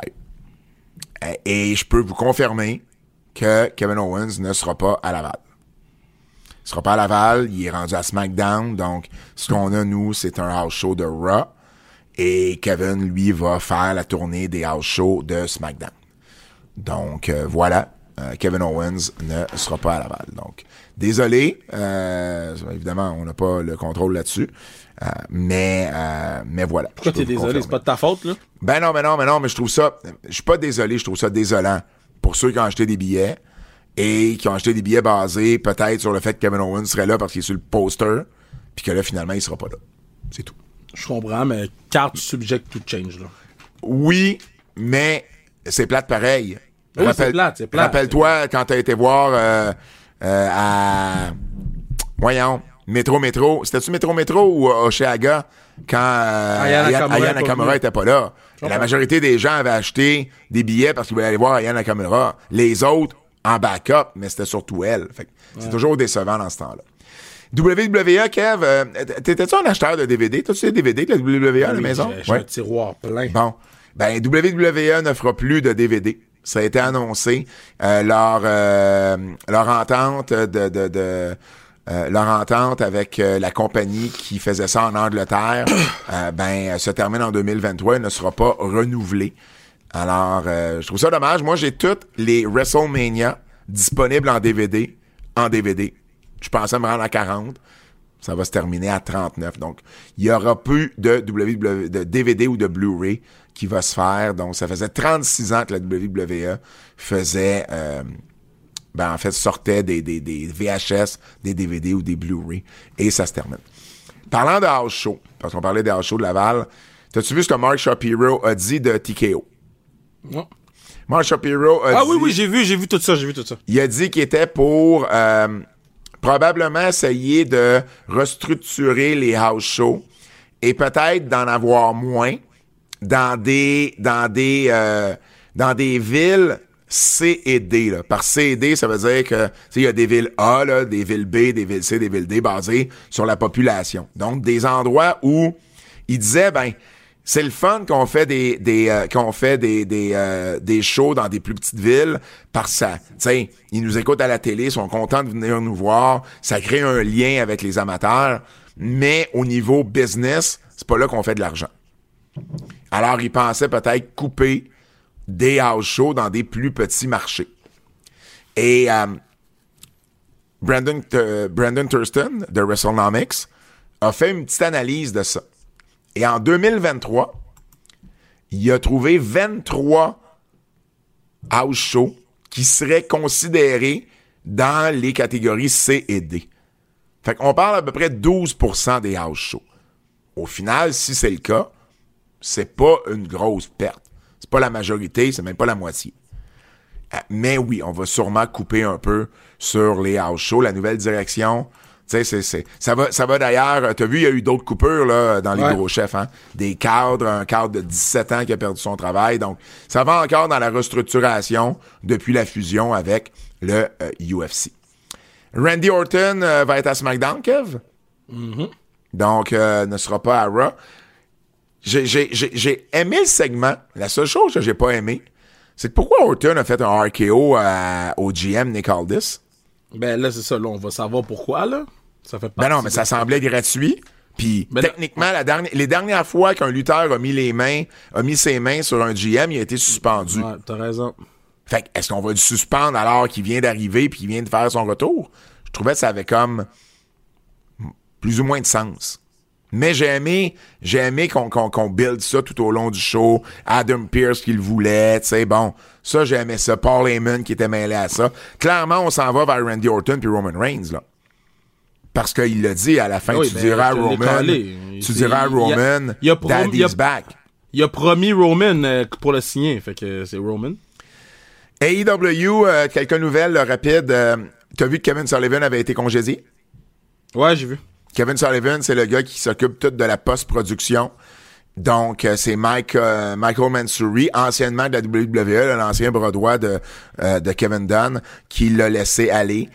Et, et je peux vous confirmer que Kevin Owens ne sera pas à Laval. Il sera pas à Laval, il est rendu à SmackDown, donc ce qu'on a, nous, c'est un house show de Raw. Et Kevin, lui, va faire la tournée des house shows de SmackDown. Donc, euh, voilà. Euh, Kevin Owens ne sera pas à Laval. Donc, désolé. euh, évidemment, on n'a pas le contrôle là-dessus. Euh, mais, euh, mais voilà. Pourquoi t'es désolé? C'est pas de ta faute, là? Ben non, mais non, mais non, mais je trouve ça. Je suis pas désolé, je trouve ça désolant pour ceux qui ont acheté des billets et qui ont acheté des billets basés peut-être sur le fait que Kevin Owens serait là parce qu'il est sur le poster, puis que là, finalement, il sera pas là. C'est tout. Je comprends, mais carte subject to change, là. Oui, mais c'est plate pareil. Oui, c'est plate, c'est plate. Rappelle-toi quand t'as été voir euh, à. Voyons. Métro Métro. C'était-tu Métro Métro ou euh, Oshéaga quand euh, Aya Aya- Nakamura Aya est pas Nakamura venu. était pas là? La majorité des gens avaient acheté des billets parce qu'ils voulaient aller voir Aya Nakamura. Les autres en backup, mais c'était surtout elle. Fait C'est toujours décevant dans ce temps-là. WWE, Kev, euh, t'étais-tu un acheteur de DVD? T'as-tu des DVD de la WWE à la Oui, maison? j'ai- Ouais. un tiroir plein. Bon. Ben, WWE ne fera plus de DVD. Ça a été annoncé. Euh, leur, euh, leur entente de, de, de euh, leur entente avec euh, la compagnie qui faisait ça en Angleterre, euh, ben, euh, se termine en 2023 et ne sera pas renouvelée. Alors, euh, je trouve ça dommage. Moi, j'ai toutes les WrestleMania disponibles en DVD, en DVD. Je pensais me rendre à 40 ça va se terminer à 39. Donc, il y aura plus de, WWE, de DVD ou de Blu-ray qui va se faire. Donc, ça faisait 36 ans que la WWE faisait, euh, ben, en fait, sortait des, des, des VHS, des DVD ou des Blu-ray. Et ça se termine. Parlant de House Show, parce qu'on parlait des House Show de Laval, t'as-tu vu ce que Mark Shapiro a dit de TKO? Non. Mark Shapiro a Ah dit... oui, oui, j'ai vu, j'ai vu tout ça, j'ai vu tout ça. Il a dit qu'il était pour euh, probablement essayer de restructurer les house shows et peut-être d'en avoir moins dans des dans des euh, dans des villes C et D. Là. Par C et D, ça veut dire que il y a des villes A, là, des villes B, des villes C, des villes D basées sur la population. Donc des endroits où il disait ben c'est le fun qu'on fait des des euh, qu'on fait des des euh, des shows dans des plus petites villes que ça tu sais ils nous écoutent à la télé sont contents de venir nous voir ça crée un lien avec les amateurs mais au niveau business c'est pas là qu'on fait de l'argent alors ils pensaient peut-être couper des house shows dans des plus petits marchés et euh, Brandon euh, Brandon Thurston de WrestleNomics a fait une petite analyse de ça et en 2023, il a trouvé 23 house shows qui seraient considérés dans les catégories C et D. Fait qu'on parle à peu près 12% des house shows. Au final, si c'est le cas, c'est pas une grosse perte. C'est pas la majorité, c'est même pas la moitié. Euh, Mais oui, on va sûrement couper un peu sur les house shows. La nouvelle direction, tu sais, c'est, c'est, ça va, ça va d'ailleurs, euh, t'as vu, il y a eu d'autres coupures, là, dans les Ouais. gros chefs, hein. Des cadres, un cadre de 17 ans qui a perdu son travail. Donc, ça va encore dans la restructuration depuis la fusion avec le euh, UFC. Randy Orton euh, va être à SmackDown, Kev? Donc, euh, ne sera pas à Raw. J'ai, aimé le segment. La seule chose que j'ai pas aimé, c'est que pourquoi Orton a fait un RKO à- au GM Nick Aldis? Ben là, c'est ça, là, on va savoir pourquoi, là. Ça fait Ben non, mais de- ça semblait gratuit. Puis techniquement, la dernière, les dernières fois qu'un lutteur a mis les mains, a mis ses mains sur un GM, il a été suspendu. Ouais, t'as raison. Fait est-ce qu'on va le suspendre alors qu'il vient d'arriver puis qu'il vient de faire son retour? Je trouvais que ça avait comme plus ou moins de sens. Mais j'ai aimé, j'ai aimé qu'on build ça tout au long du show. Adam Pierce qui le voulait, tu sais, bon. Ça, j'ai aimé ça. Paul Heyman qui était mêlé à ça. Clairement, on s'en va vers Randy Orton puis Roman Reigns, là. Parce qu'il l'a dit à la fin, tu, ben, diras Roman, tu diras à Roman, Daddy's back. Il a promis Roman euh, pour le signer, fait que c'est Roman. AEW, euh, quelques nouvelles rapides. Euh, T'as vu que Kevin Sullivan avait été congédié? Ouais, j'ai vu. Kevin Sullivan, c'est le gars qui s'occupe tout de la post-production. Donc, euh, c'est Mike, euh, Michael Mansouri, anciennement de la WWE, l'ancien bras droit de, euh, de Kevin Dunn, qui l'a laissé aller.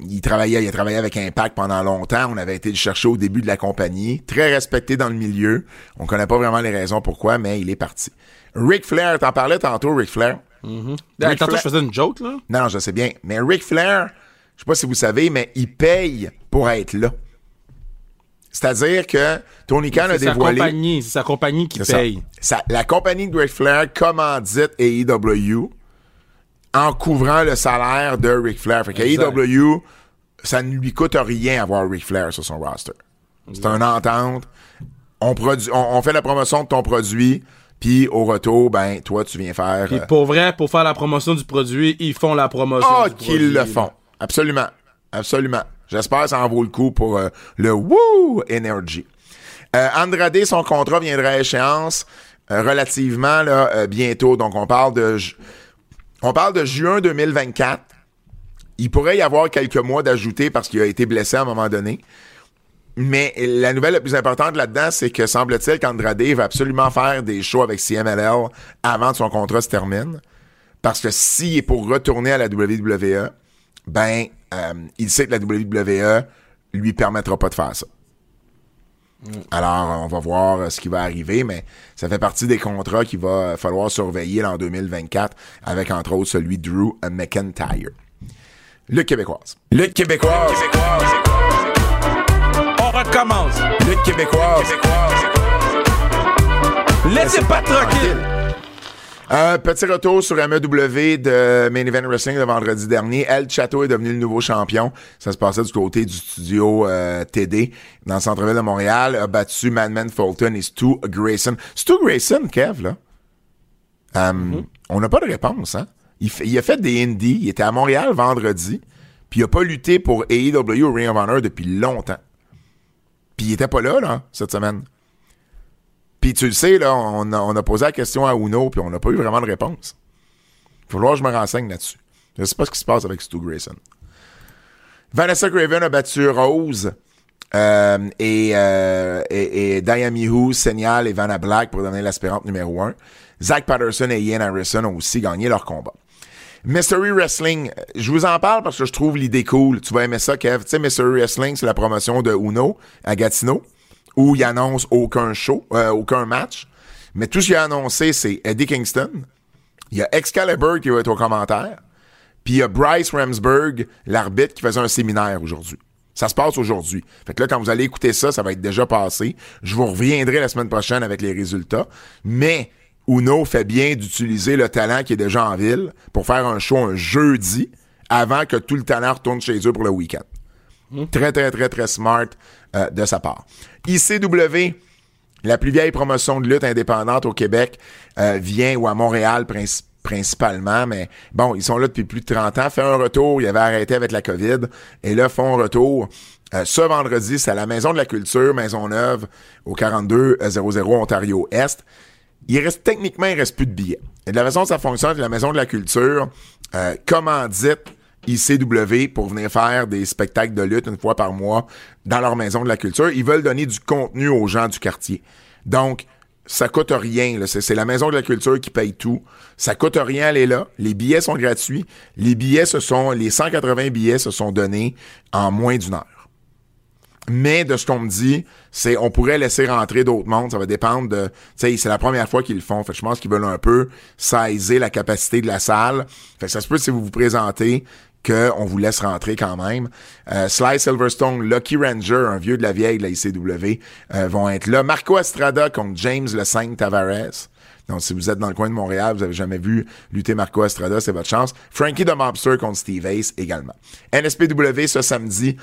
il travaillait, il a travaillé avec Impact pendant longtemps. On avait été le chercher au début de la compagnie. Très respecté dans le milieu. On connaît pas vraiment les raisons pourquoi, mais il est parti. Ric Flair, t'en parlais tantôt, Ric Flair. Mm-hmm. tantôt, je faisais une joke, là. Non, non, je sais bien. Mais Ric Flair, je sais pas si vous savez, mais il paye pour être là. C'est-à-dire que Tony Khan a dévoilé. C'est sa compagnie qui paye. la compagnie de Ric Flair commandite AEW en couvrant le salaire de Ric Flair. Fait qu'AEW, ça ne lui coûte rien avoir Ric Flair sur son roster. C'est une entente. On, produit, on, fait la promotion de ton produit, puis au retour, ben, toi, tu viens faire. Puis pour vrai, pour faire la promotion du produit, ils font la promotion. Ah, qu'ils le font. Absolument. Absolument. J'espère que ça en vaut le coup pour euh, le Woo Energy. Euh, Andrade, son contrat viendra à échéance euh, relativement là, bientôt. Donc, on parle de on parle de juin 2024. Il pourrait y avoir quelques mois d'ajouter parce qu'il a été blessé à un moment donné. Mais la nouvelle la plus importante là-dedans, c'est que semble-t-il qu'Andrade va absolument faire des shows avec CMLL avant que son contrat se termine. Parce que s'il est pour retourner à la WWE, ben, euh, il sait que la WWE lui permettra pas de faire ça. Alors, on va voir euh, ce qui va arriver, mais ça fait partie des contrats qu'il va falloir surveiller en 2024, avec entre autres celui de Drew McIntyre. Le Québécoise. Le Québécoise. On recommence. Le Québécoise. Laissez pas tranquille. Un petit retour sur MEW de Main Event Wrestling le vendredi dernier. El Chateau est devenu le nouveau champion. Ça se passait du côté du studio euh, TD dans le centre-ville de Montréal. A battu Madman Fulton et Stu Grayson. Stu Grayson, Kev, là. Euh, mm-hmm. On n'a pas de réponse, hein? Il, a fait des indies. Il était à Montréal vendredi. Puis il a pas lutté pour AEW ou Ring of Honor depuis longtemps. Puis il était pas là, là, cette semaine. Puis tu le sais, là, on a, posé la question à Uno, puis on n'a pas eu vraiment de réponse. Il falloir que je me renseigne là-dessus. Je sais pas ce qui se passe avec Stu Grayson. Vanessa Craven a battu Rose euh, et, euh, et, et Diane Mihu, et Vanna Black pour donner l'aspirante numéro 1. Zach Patterson et Ian Harrison ont aussi gagné leur combat. Mystery Wrestling, je vous en parle parce que je trouve l'idée cool. Tu vas aimer ça, Kev. Tu sais, Mystery Wrestling, c'est la promotion de Uno à Gatineau où il annonce aucun show, euh, aucun match. Mais tout ce qu'il a annoncé, c'est Eddie Kingston. Il y a Excalibur qui va être au commentaire. Puis il y a Bryce Ramsburg, l'arbitre, qui faisait un séminaire aujourd'hui. Ça se passe aujourd'hui. Fait que là, quand vous allez écouter ça, ça va être déjà passé. Je vous reviendrai la semaine prochaine avec les résultats. Mais Uno fait bien d'utiliser le talent qui est déjà en ville pour faire un show un jeudi avant que tout le talent retourne chez eux pour le week-end. Très, très, très, très smart euh, de sa part. ICW, la plus vieille promotion de lutte indépendante au Québec, euh, vient ou à Montréal principalement, mais bon, ils sont là depuis plus de 30 ans. Fait un retour, ils avaient arrêté avec la COVID, et là, font un retour. Euh, ce vendredi, c'est à la Maison de la Culture, Maisonneuve, au 4200 Ontario-Est. Il reste, techniquement, il reste plus de billets. Et de la façon dont ça fonctionne, la Maison de la Culture euh, commandite ICW pour venir faire des spectacles de lutte une fois par mois dans leur maison de la culture. Ils veulent donner du contenu aux gens du quartier. Donc, ça coûte rien. C'est la maison de la culture qui paye tout. Ça coûte rien aller là. Les billets sont gratuits. Les billets, ce sont les 180 billets se sont donnés en moins d'une heure. Mais de ce qu'on me dit, c'est on pourrait laisser rentrer d'autres mondes. Ça va dépendre de. Tu sais, c'est la première fois qu'ils le font. Fait je pense qu'ils veulent un peu saisir la capacité de la salle. Fait ça se peut si vous vous présentez qu'on vous laisse rentrer quand même. Euh, Sly Silverstone, Lucky Ranger, un vieux de la vieille de la ICW, euh, vont être là. Marco Estrada contre James Le 5 Tavares. Donc, si vous êtes dans le coin de Montréal, vous avez jamais vu lutter Marco Estrada, c'est votre chance. Frankie the Mobster contre Steve Ace également. NSPW ce samedi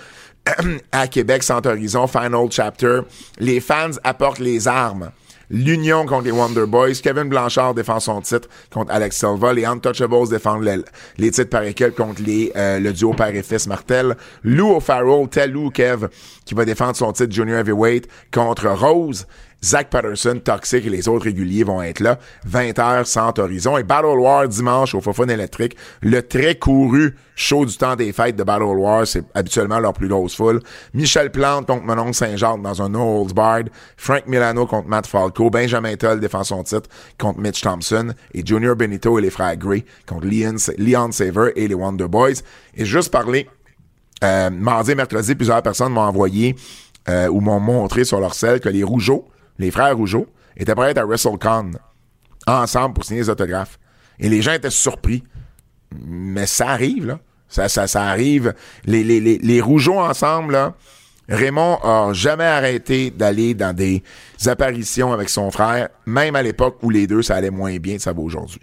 à Québec, Centre Horizon, Final Chapter. Les fans apportent les armes. L'Union contre les Wonder Boys. Kevin Blanchard défend son titre contre Alex Silva. Les Untouchables défendent les, titres par équipe contre les, euh, le duo père et Martel. Lou O'Farrell, Lou Kev, qui va défendre son titre Junior Heavyweight contre Rose. Zach Patterson, Toxic et les autres réguliers vont être là. 20h, sans horizon. Et Battle War dimanche au Fofone électrique. Le très couru show du temps des fêtes de Battle War, c'est habituellement leur plus grosse foule. Michel Plante contre Manon Saint-Jacques dans un No Holds. Frank Milano contre Matt Falco. Benjamin Toll défend son titre contre Mitch Thompson. Et Junior Benito et les frères Gray contre Leon, Saver et les Wonder Boys. Et juste parler, euh, mardi mercredi, plusieurs personnes m'ont envoyé euh, ou m'ont montré sur leur selle que les Rougeaux les frères Rougeau, étaient prêts à WrestleCon ensemble pour signer les autographes. Et les gens étaient surpris. Mais ça arrive, là. Ça, ça, ça arrive. Les, les, les, les Rougeaux ensemble, là. Raymond a jamais arrêté d'aller dans des apparitions avec son frère, même à l'époque où les deux, ça allait moins bien que ça va aujourd'hui.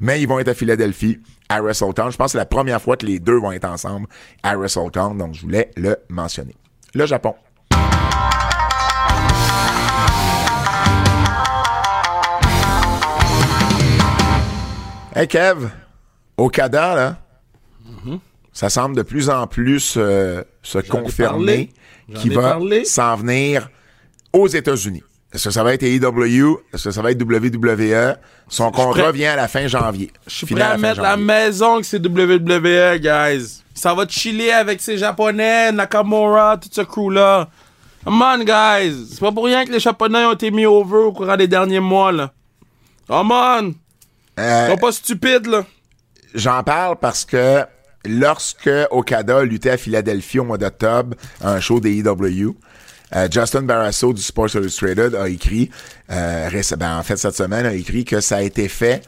Mais ils vont être à Philadelphie, à WrestleCon. Je pense que c'est la première fois que les deux vont être ensemble à WrestleCon, donc je voulais le mentionner. Le Japon. Hey Kev, Okada, là, ça semble de plus en plus euh, se confirmer qu'il va s'en venir aux États-Unis. Est-ce que ça va être AEW? Est-ce que ça va être WWE? Son contrat vient à la fin janvier. Je suis prêt à, mettre la maison que c'est WWE, guys. Ça va chiller avec ces Japonais, Nakamura, tout ce crew-là. Come on, guys. C'est pas pour rien que les Japonais ont été mis over au courant des derniers mois, là. Come on! Euh, pas stupide, là. J'en parle parce que lorsque Okada luttait à Philadelphie au mois d'octobre, un show des EW, euh, Justin Barrasso du Sports Illustrated a écrit, euh, ben, en fait cette semaine, a écrit que ça a été fait,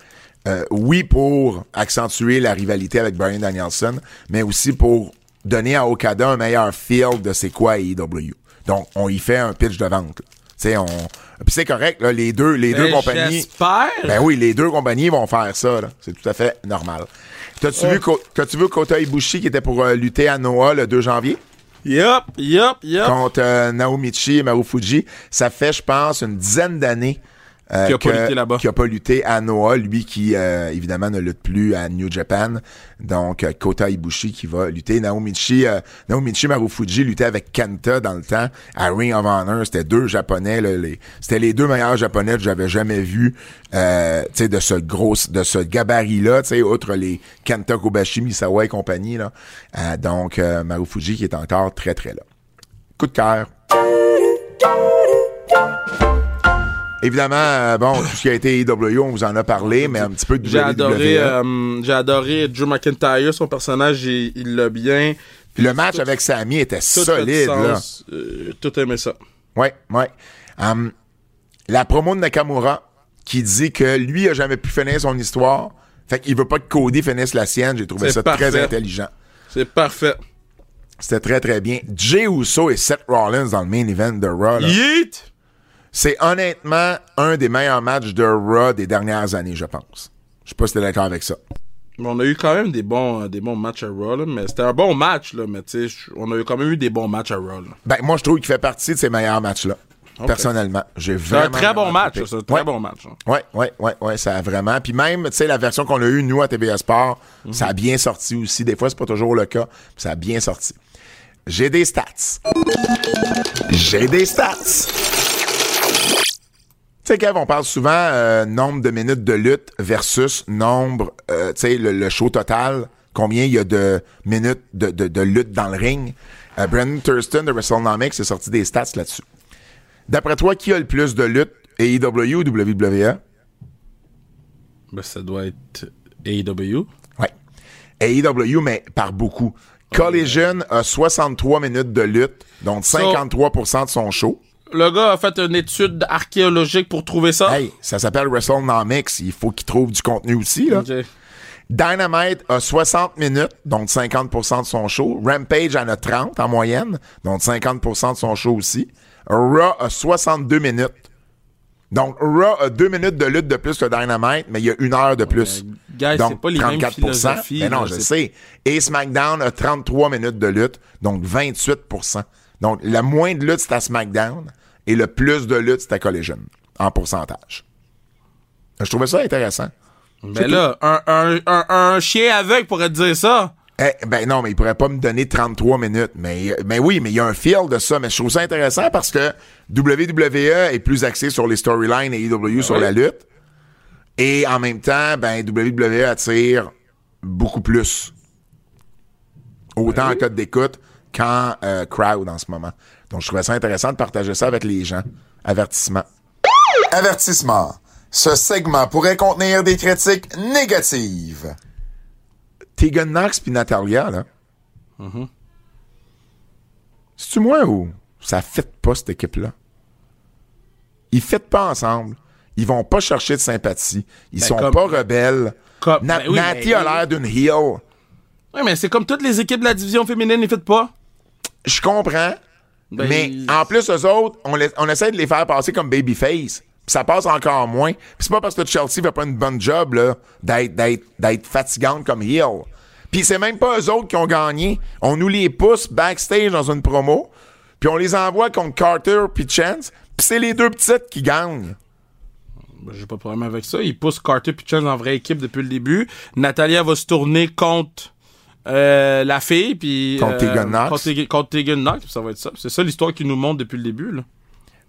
euh, oui, pour accentuer la rivalité avec Brian Danielson, mais aussi pour donner à Okada un meilleur feel de c'est quoi EW. Donc, on y fait un pitch de vente. Tu on... Puis c'est correct, là, les deux, les deux ben, compagnies. J'espère. Ben oui, les deux compagnies vont faire ça, C'est tout à fait normal. T'as-tu vu, t'as-tu vu Kota Ibushi qui était pour euh, lutter à Noah le 2 janvier? Yup, yup, yup. Contre euh, Naomichi et Marufuji. Ça fait, je pense, une dizaine d'années euh, qui a pas lutté là-bas. Qui a pas lutté à Noah, lui qui euh, évidemment ne lutte plus à New Japan. Donc euh, Kota Ibushi qui va lutter. Naomichi, euh, Naomichi Marufuji luttait avec Kenta dans le temps à Ring of Honor. C'était deux japonais. Là, les, c'était les deux meilleurs japonais que j'avais jamais vus. Euh, de ce gros, de ce gabarit-là, outre les Kenta Kobashi, Misawa et compagnie. Là. donc Marufuji qui est encore très très là. Coup de cœur. Évidemment, euh, bon, tout ce qui a été AEW, on vous en a parlé, mais un petit peu de J'ai adoré, euh, j'ai adoré Drew McIntyre, son personnage, il l'a bien. Puis le match avec Sami était solide, là. Euh, tout aimé ça. Ouais, ouais. Um, la promo de Nakamura, qui dit que lui a jamais pu finir son histoire, fait qu'il veut pas que Cody finisse la sienne, j'ai trouvé ça très intelligent. C'est parfait. C'était très, très bien. Jay Uso et Seth Rollins dans le main event de Raw. Yeet! C'est honnêtement un des meilleurs matchs de Raw des dernières années, je pense. Je sais pas si t'es d'accord avec ça. On a eu quand même des bons, des bons matchs à Raw, mais c'était un bon match, là, mais tu sais, on a eu quand même eu des bons matchs à Raw. Ben, moi, je trouve qu'il fait partie de ces meilleurs matchs-là. Personnellement, j'ai vraiment. C'est un très bon match, c'est un très bon match. Hein. Ouais, ouais, ouais, ouais, ça a vraiment. Puis même, tu sais, la version qu'on a eue, nous, à TVA Sport, mhm. ça a bien sorti aussi. Des fois, c'est pas toujours le cas, ça a bien sorti. J'ai des stats. J'ai des stats sais, Kev, on parle souvent euh, nombre de minutes de lutte versus nombre, euh, tu sais, le, show total, combien il y a de minutes de, de, lutte dans le ring? Euh, Brandon Thurston de WrestleNomics a sorti des stats là-dessus. D'après toi, qui a le plus de lutte, AEW ou WWE? Ben, ça doit être AEW. Oui. AEW, mais par beaucoup. Collision a 63 minutes de lutte, donc 53% de son show. Le gars a fait une étude archéologique pour trouver ça. Hey, ça s'appelle WrestleNomics. Il faut qu'il trouve du contenu aussi, là. Dynamite a 60 minutes, donc 50% de son show. Rampage en a 30 en moyenne, donc 50% de son show aussi. Raw a 62 minutes. Donc, Raw a deux minutes de lutte de plus que Dynamite, mais il y a une heure de plus. Guys, donc, c'est pas les mêmes philosophies, Mais non, je sais. Et SmackDown a 33 minutes de lutte, donc 28% Donc, le moins de lutte, c'est à SmackDown, et le plus de lutte, c'est à Collision, en pourcentage. Je trouvais ça intéressant. Ben là, un, un, un, un chien aveugle pourrait te dire ça. Eh, ben non, mais il pourrait pas me donner 33 minutes. Mais, mais oui, mais il y a un feel de ça. Mais je trouve ça intéressant parce que WWE est plus axé sur les storylines et EW sur oui. la lutte. Et en même temps, ben WWE attire beaucoup plus. Autant en code d'écoute qu'en euh, crowd en ce moment. Donc je trouvais ça intéressant de partager ça avec les gens. Avertissement. Avertissement. Ce segment pourrait contenir des critiques négatives. Tegan Knox puis Natalia, là. C'est-tu moi ou ça fit pas cette équipe-là? Ils fit pas ensemble. Ils vont pas chercher de sympathie. Ils Ben, sont comme- pas rebelles. Comme- Na- ben oui, Natty mais- a l'air d'une heel. Ouais, mais c'est comme toutes les équipes de la division féminine, ils font pas. Je comprends. Ben, mais en plus, eux autres, on, les- on essaie de les faire passer comme babyface. Puis ça passe encore moins. Puis c'est pas parce que Chelsea fait pas une bonne job là, d'être, d'être, d'être fatigante comme heel. Puis c'est même pas eux autres qui ont gagné. On nous les pousse backstage dans une promo. Puis on les envoie contre Carter puis Chance. Puis c'est les deux petites qui gagnent. Ben, J'ai pas de problème avec ça. Ils poussent Carter et Chance en vraie équipe depuis le début. Natalia va se tourner contre euh, la fille, puis... Contre euh, Tegan Knox. Contre, Tegan- contre Tegan Knox, ça va être ça. C'est ça l'histoire qu'ils nous montre depuis le début, là.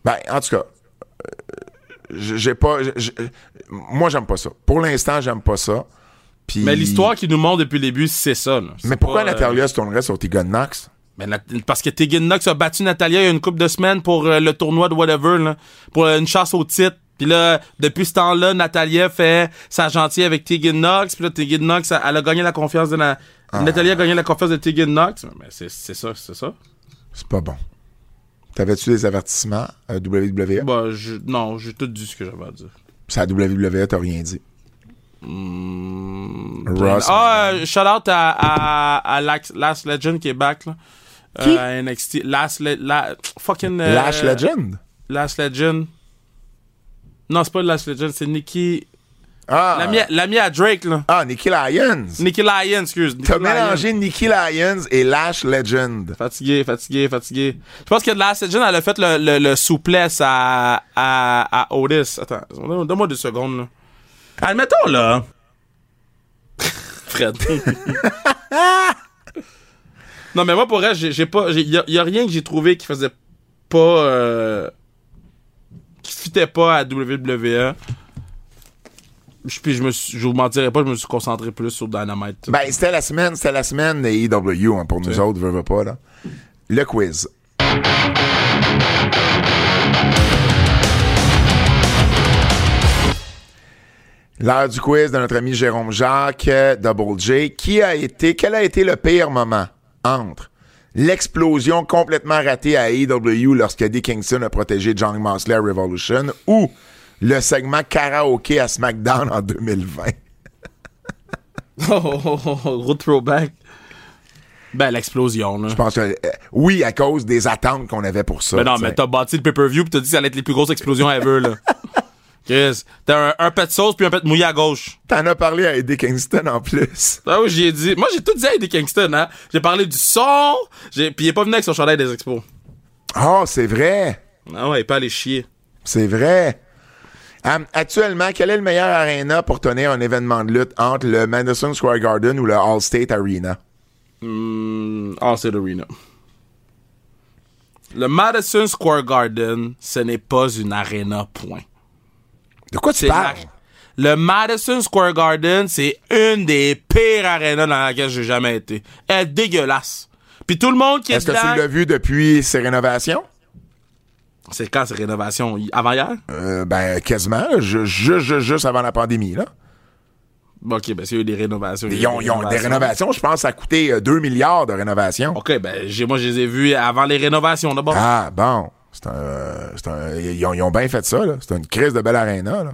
Ben, en tout cas, euh, j'ai pas. moi, j'aime pas ça. Pour l'instant, j'aime pas ça. Puis- Mais l'histoire qu'ils nous montre depuis le début, c'est ça, là. Mais pourquoi euh, Natalia se tournerait sur Tegan Knox? Ben, parce que Tegan Knox a battu Natalia il y a une couple de semaines pour euh, le tournoi de whatever, là, pour euh, une chasse au titre. Puis là, depuis ce temps-là, Natalia fait sa gentille avec Tegan Knox. Puis là, Tegan Knox, elle, elle a gagné la confiance de la... Ah. Natalia a gagné la confiance de Tegan Knox. Mais c'est c'est ça, c'est ça. C'est pas bon. T'avais-tu des avertissements à WWE? Bah, je, non, j'ai tout dit ce que j'avais à dire. C'est à WWE, t'as rien dit. Ross. Ah, euh, shout out à, à, Last Legend qui est back, là. Qui? Euh, à NXT. Last, Le- la, fucking... euh, Lash Legend? Last Legend. Non, c'est pas Last Legend, c'est Nikki... Ah, L'ami à- L'ami à Drake, là. ah Nikki Lyons. Nikki Lyons, excuse. T'as mélangé Nikki Lyons et Lash Legend. Fatigué, fatigué, fatigué. Je pense que Last Legend, elle a fait le, le, le souplesse à, à, à Otis. Attends, donne- donne-moi deux secondes, là. Admettons, là. Fred. non, mais moi, pour elle, j'ai pas. Il y a rien que j'ai trouvé qui faisait pas. euh, qui fitait pas à WWE. Je- Puis je me suis, je vous mentirais pas, je me suis concentré plus sur Dynamite. Ben, c'était la semaine, c'était la semaine des EW hein, pour nous autres, veux, veux pas, là. Le quiz. L'heure du quiz de notre ami Jérôme Jacques, euh, Double J. Qui a été, quel a été le pire moment entre l'explosion complètement ratée à AEW lorsque Eddie Kingston a protégé John Moxley à Revolution ou le segment karaoké à SmackDown en 2020? Oh, oh, oh, oh, gros throwback. Ben, l'explosion, là. Je pense que, euh, oui, à cause des attentes qu'on avait pour ça. Mais non, t'sais. mais t'as bâti le pay-per-view pis t'as dit que ça allait être les plus grosses explosions ever, là. Chris, t'as un, un pet de sauce puis un pet mouillé à gauche. T'en as parlé à Eddie Kingston en plus. Ah oui, j'y ai dit. Moi, j'ai tout dit à Eddie Kingston, hein. J'ai parlé du son, j'ai, pis il est pas venu avec son chandail des expos. Oh, c'est vrai. Ah ouais, il est pas allé chier. C'est vrai. Hum, actuellement, quel est le meilleur arena pour tenir un événement de lutte entre le Madison Square Garden ou le Allstate Arena? Ah, c'est l'Arena. Le Madison Square Garden, ce n'est pas une arena, point. De quoi tu parles? Le Madison Square Garden, c'est une des pires arénas dans laquelle j'ai jamais été. Elle est dégueulasse. Puis tout le monde qui est, Est-ce que tu l'as vu depuis ses rénovations? C'est quand ces rénovations? Avant hier? Euh, ben, quasiment. Juste, juste, juste avant la pandémie, là. Ok, ben, a eu des rénovations. Ils ont, ils ont des rénovations, je pense, ça a coûté euh, 2 milliards de rénovations. Ok, ben, moi, je les ai vus avant les rénovations, d'abord. Ah, bon. C'est un, euh, c'est un- ils, ont, ils ont bien fait ça, là. C'est une crise de belle arena, là.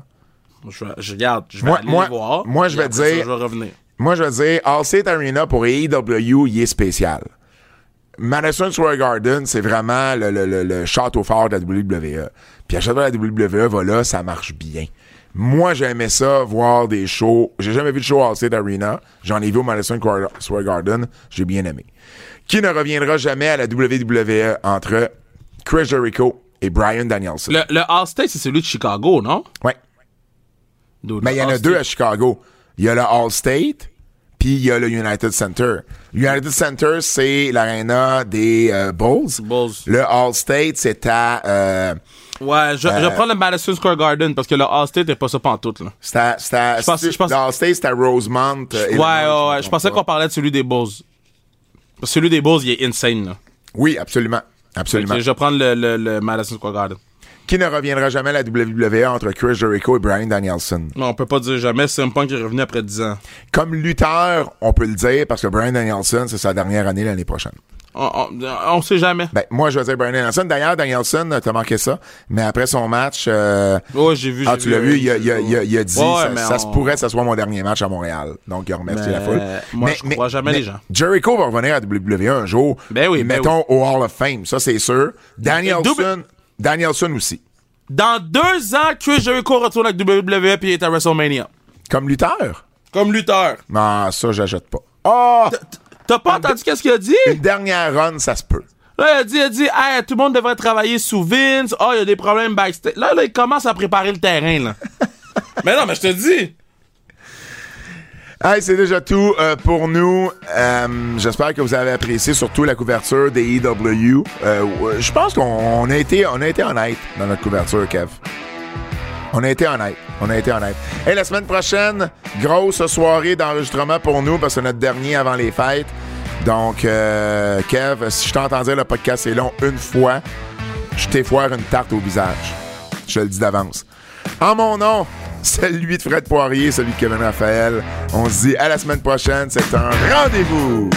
Je, vais- je regarde, je vais Moi- aller moi- les voir. moi, je vais ça, dire- je vais revenir. Moi, je veux dire, Allstate Arena pour AEW, il est spécial. Madison Square Garden, c'est vraiment le, le, le, le, château fort de la WWE. Puis à chaque fois que la WWE va là, ça marche bien. Moi, j'aimais ça, voir des shows. J'ai jamais vu de show à Allstate Arena. J'en ai vu au Madison Square Garden. J'ai bien aimé. Qui ne reviendra jamais à la WWE entre Chris Jericho et Brian Danielson? Le, le Allstate, c'est celui de Chicago, non? Ouais. Mais il y en a deux à Chicago. Il y a le Allstate, puis il y a le United Center. United Center, c'est l'aréna des euh, Bulls. Bulls. Le Allstate, c'est à... Euh, ouais, je, je prends le Madison Square Garden parce que le Allstate n'est pas ça pantoute. là. C'est à... c'est à- Je pense- c'est- je pense- Le Allstate, c'est à Rosemont. euh, Ouais, ouais, ouais. Je pensais qu'on parlait de celui des Bulls. Parce que Celui des Bulls, il est insane, là. Oui, absolument. Absolument. Je vais prendre le, le, le Madison Square Garden. Qui ne reviendra jamais à la WWE entre Chris Jericho et Brian Danielson? Non, on peut pas dire jamais. C'est un Punk qui est revenu après 10 ans. Comme lutteur, on peut le dire parce que Brian Danielson, c'est sa dernière année l'année prochaine. On, on, on sait jamais. Ben, moi, je vais dire Brian Danielson. D'ailleurs, Danielson, t'as manqué ça. Mais après son match, euh, Ouais, j'ai vu. ah, tu l'as vu, il a, il a- il a- il a dit, Ouais, ça, mais se pourrait que ce soit mon dernier match à Montréal. Donc, il a remercié Mais la foule. moi, je crois jamais les gens. Jericho va revenir à WWE un jour. Ben oui, ben Mettons au Hall of Fame. Ça, c'est sûr. Danielson, Double- Danielson aussi. Dans deux ans, Chris Jericho retourne avec WWE puis est à WrestleMania. Comme lutteur? Comme lutteur. Non, ça, j'achète pas. Oh! T'as pas entendu qu'est-ce qu'il a dit? Une dernière run, ça se peut. Là, il a dit, il a dit, hey, tout le monde devrait travailler sous Vince. Oh, il y a des problèmes backstage. Là, là, il commence à préparer le terrain, là. mais non, mais je te dis. Hey, c'est déjà tout euh, pour nous. Euh, J'espère que vous avez apprécié surtout la couverture des EW. Euh, Je pense qu'on on a été a été honnête dans notre couverture, Kev. On a été honnête. On a été honnête. Et la semaine prochaine, grosse soirée d'enregistrement pour nous parce que c'est notre dernier avant les fêtes. Donc, Kev, si je t'entends dire le podcast est long une fois, je t'ai foire une tarte au visage. Je le dis d'avance. En mon nom, celui de Fred Poirier, celui de Kevin Raphaël. On se dit à la semaine prochaine. C'est un rendez-vous.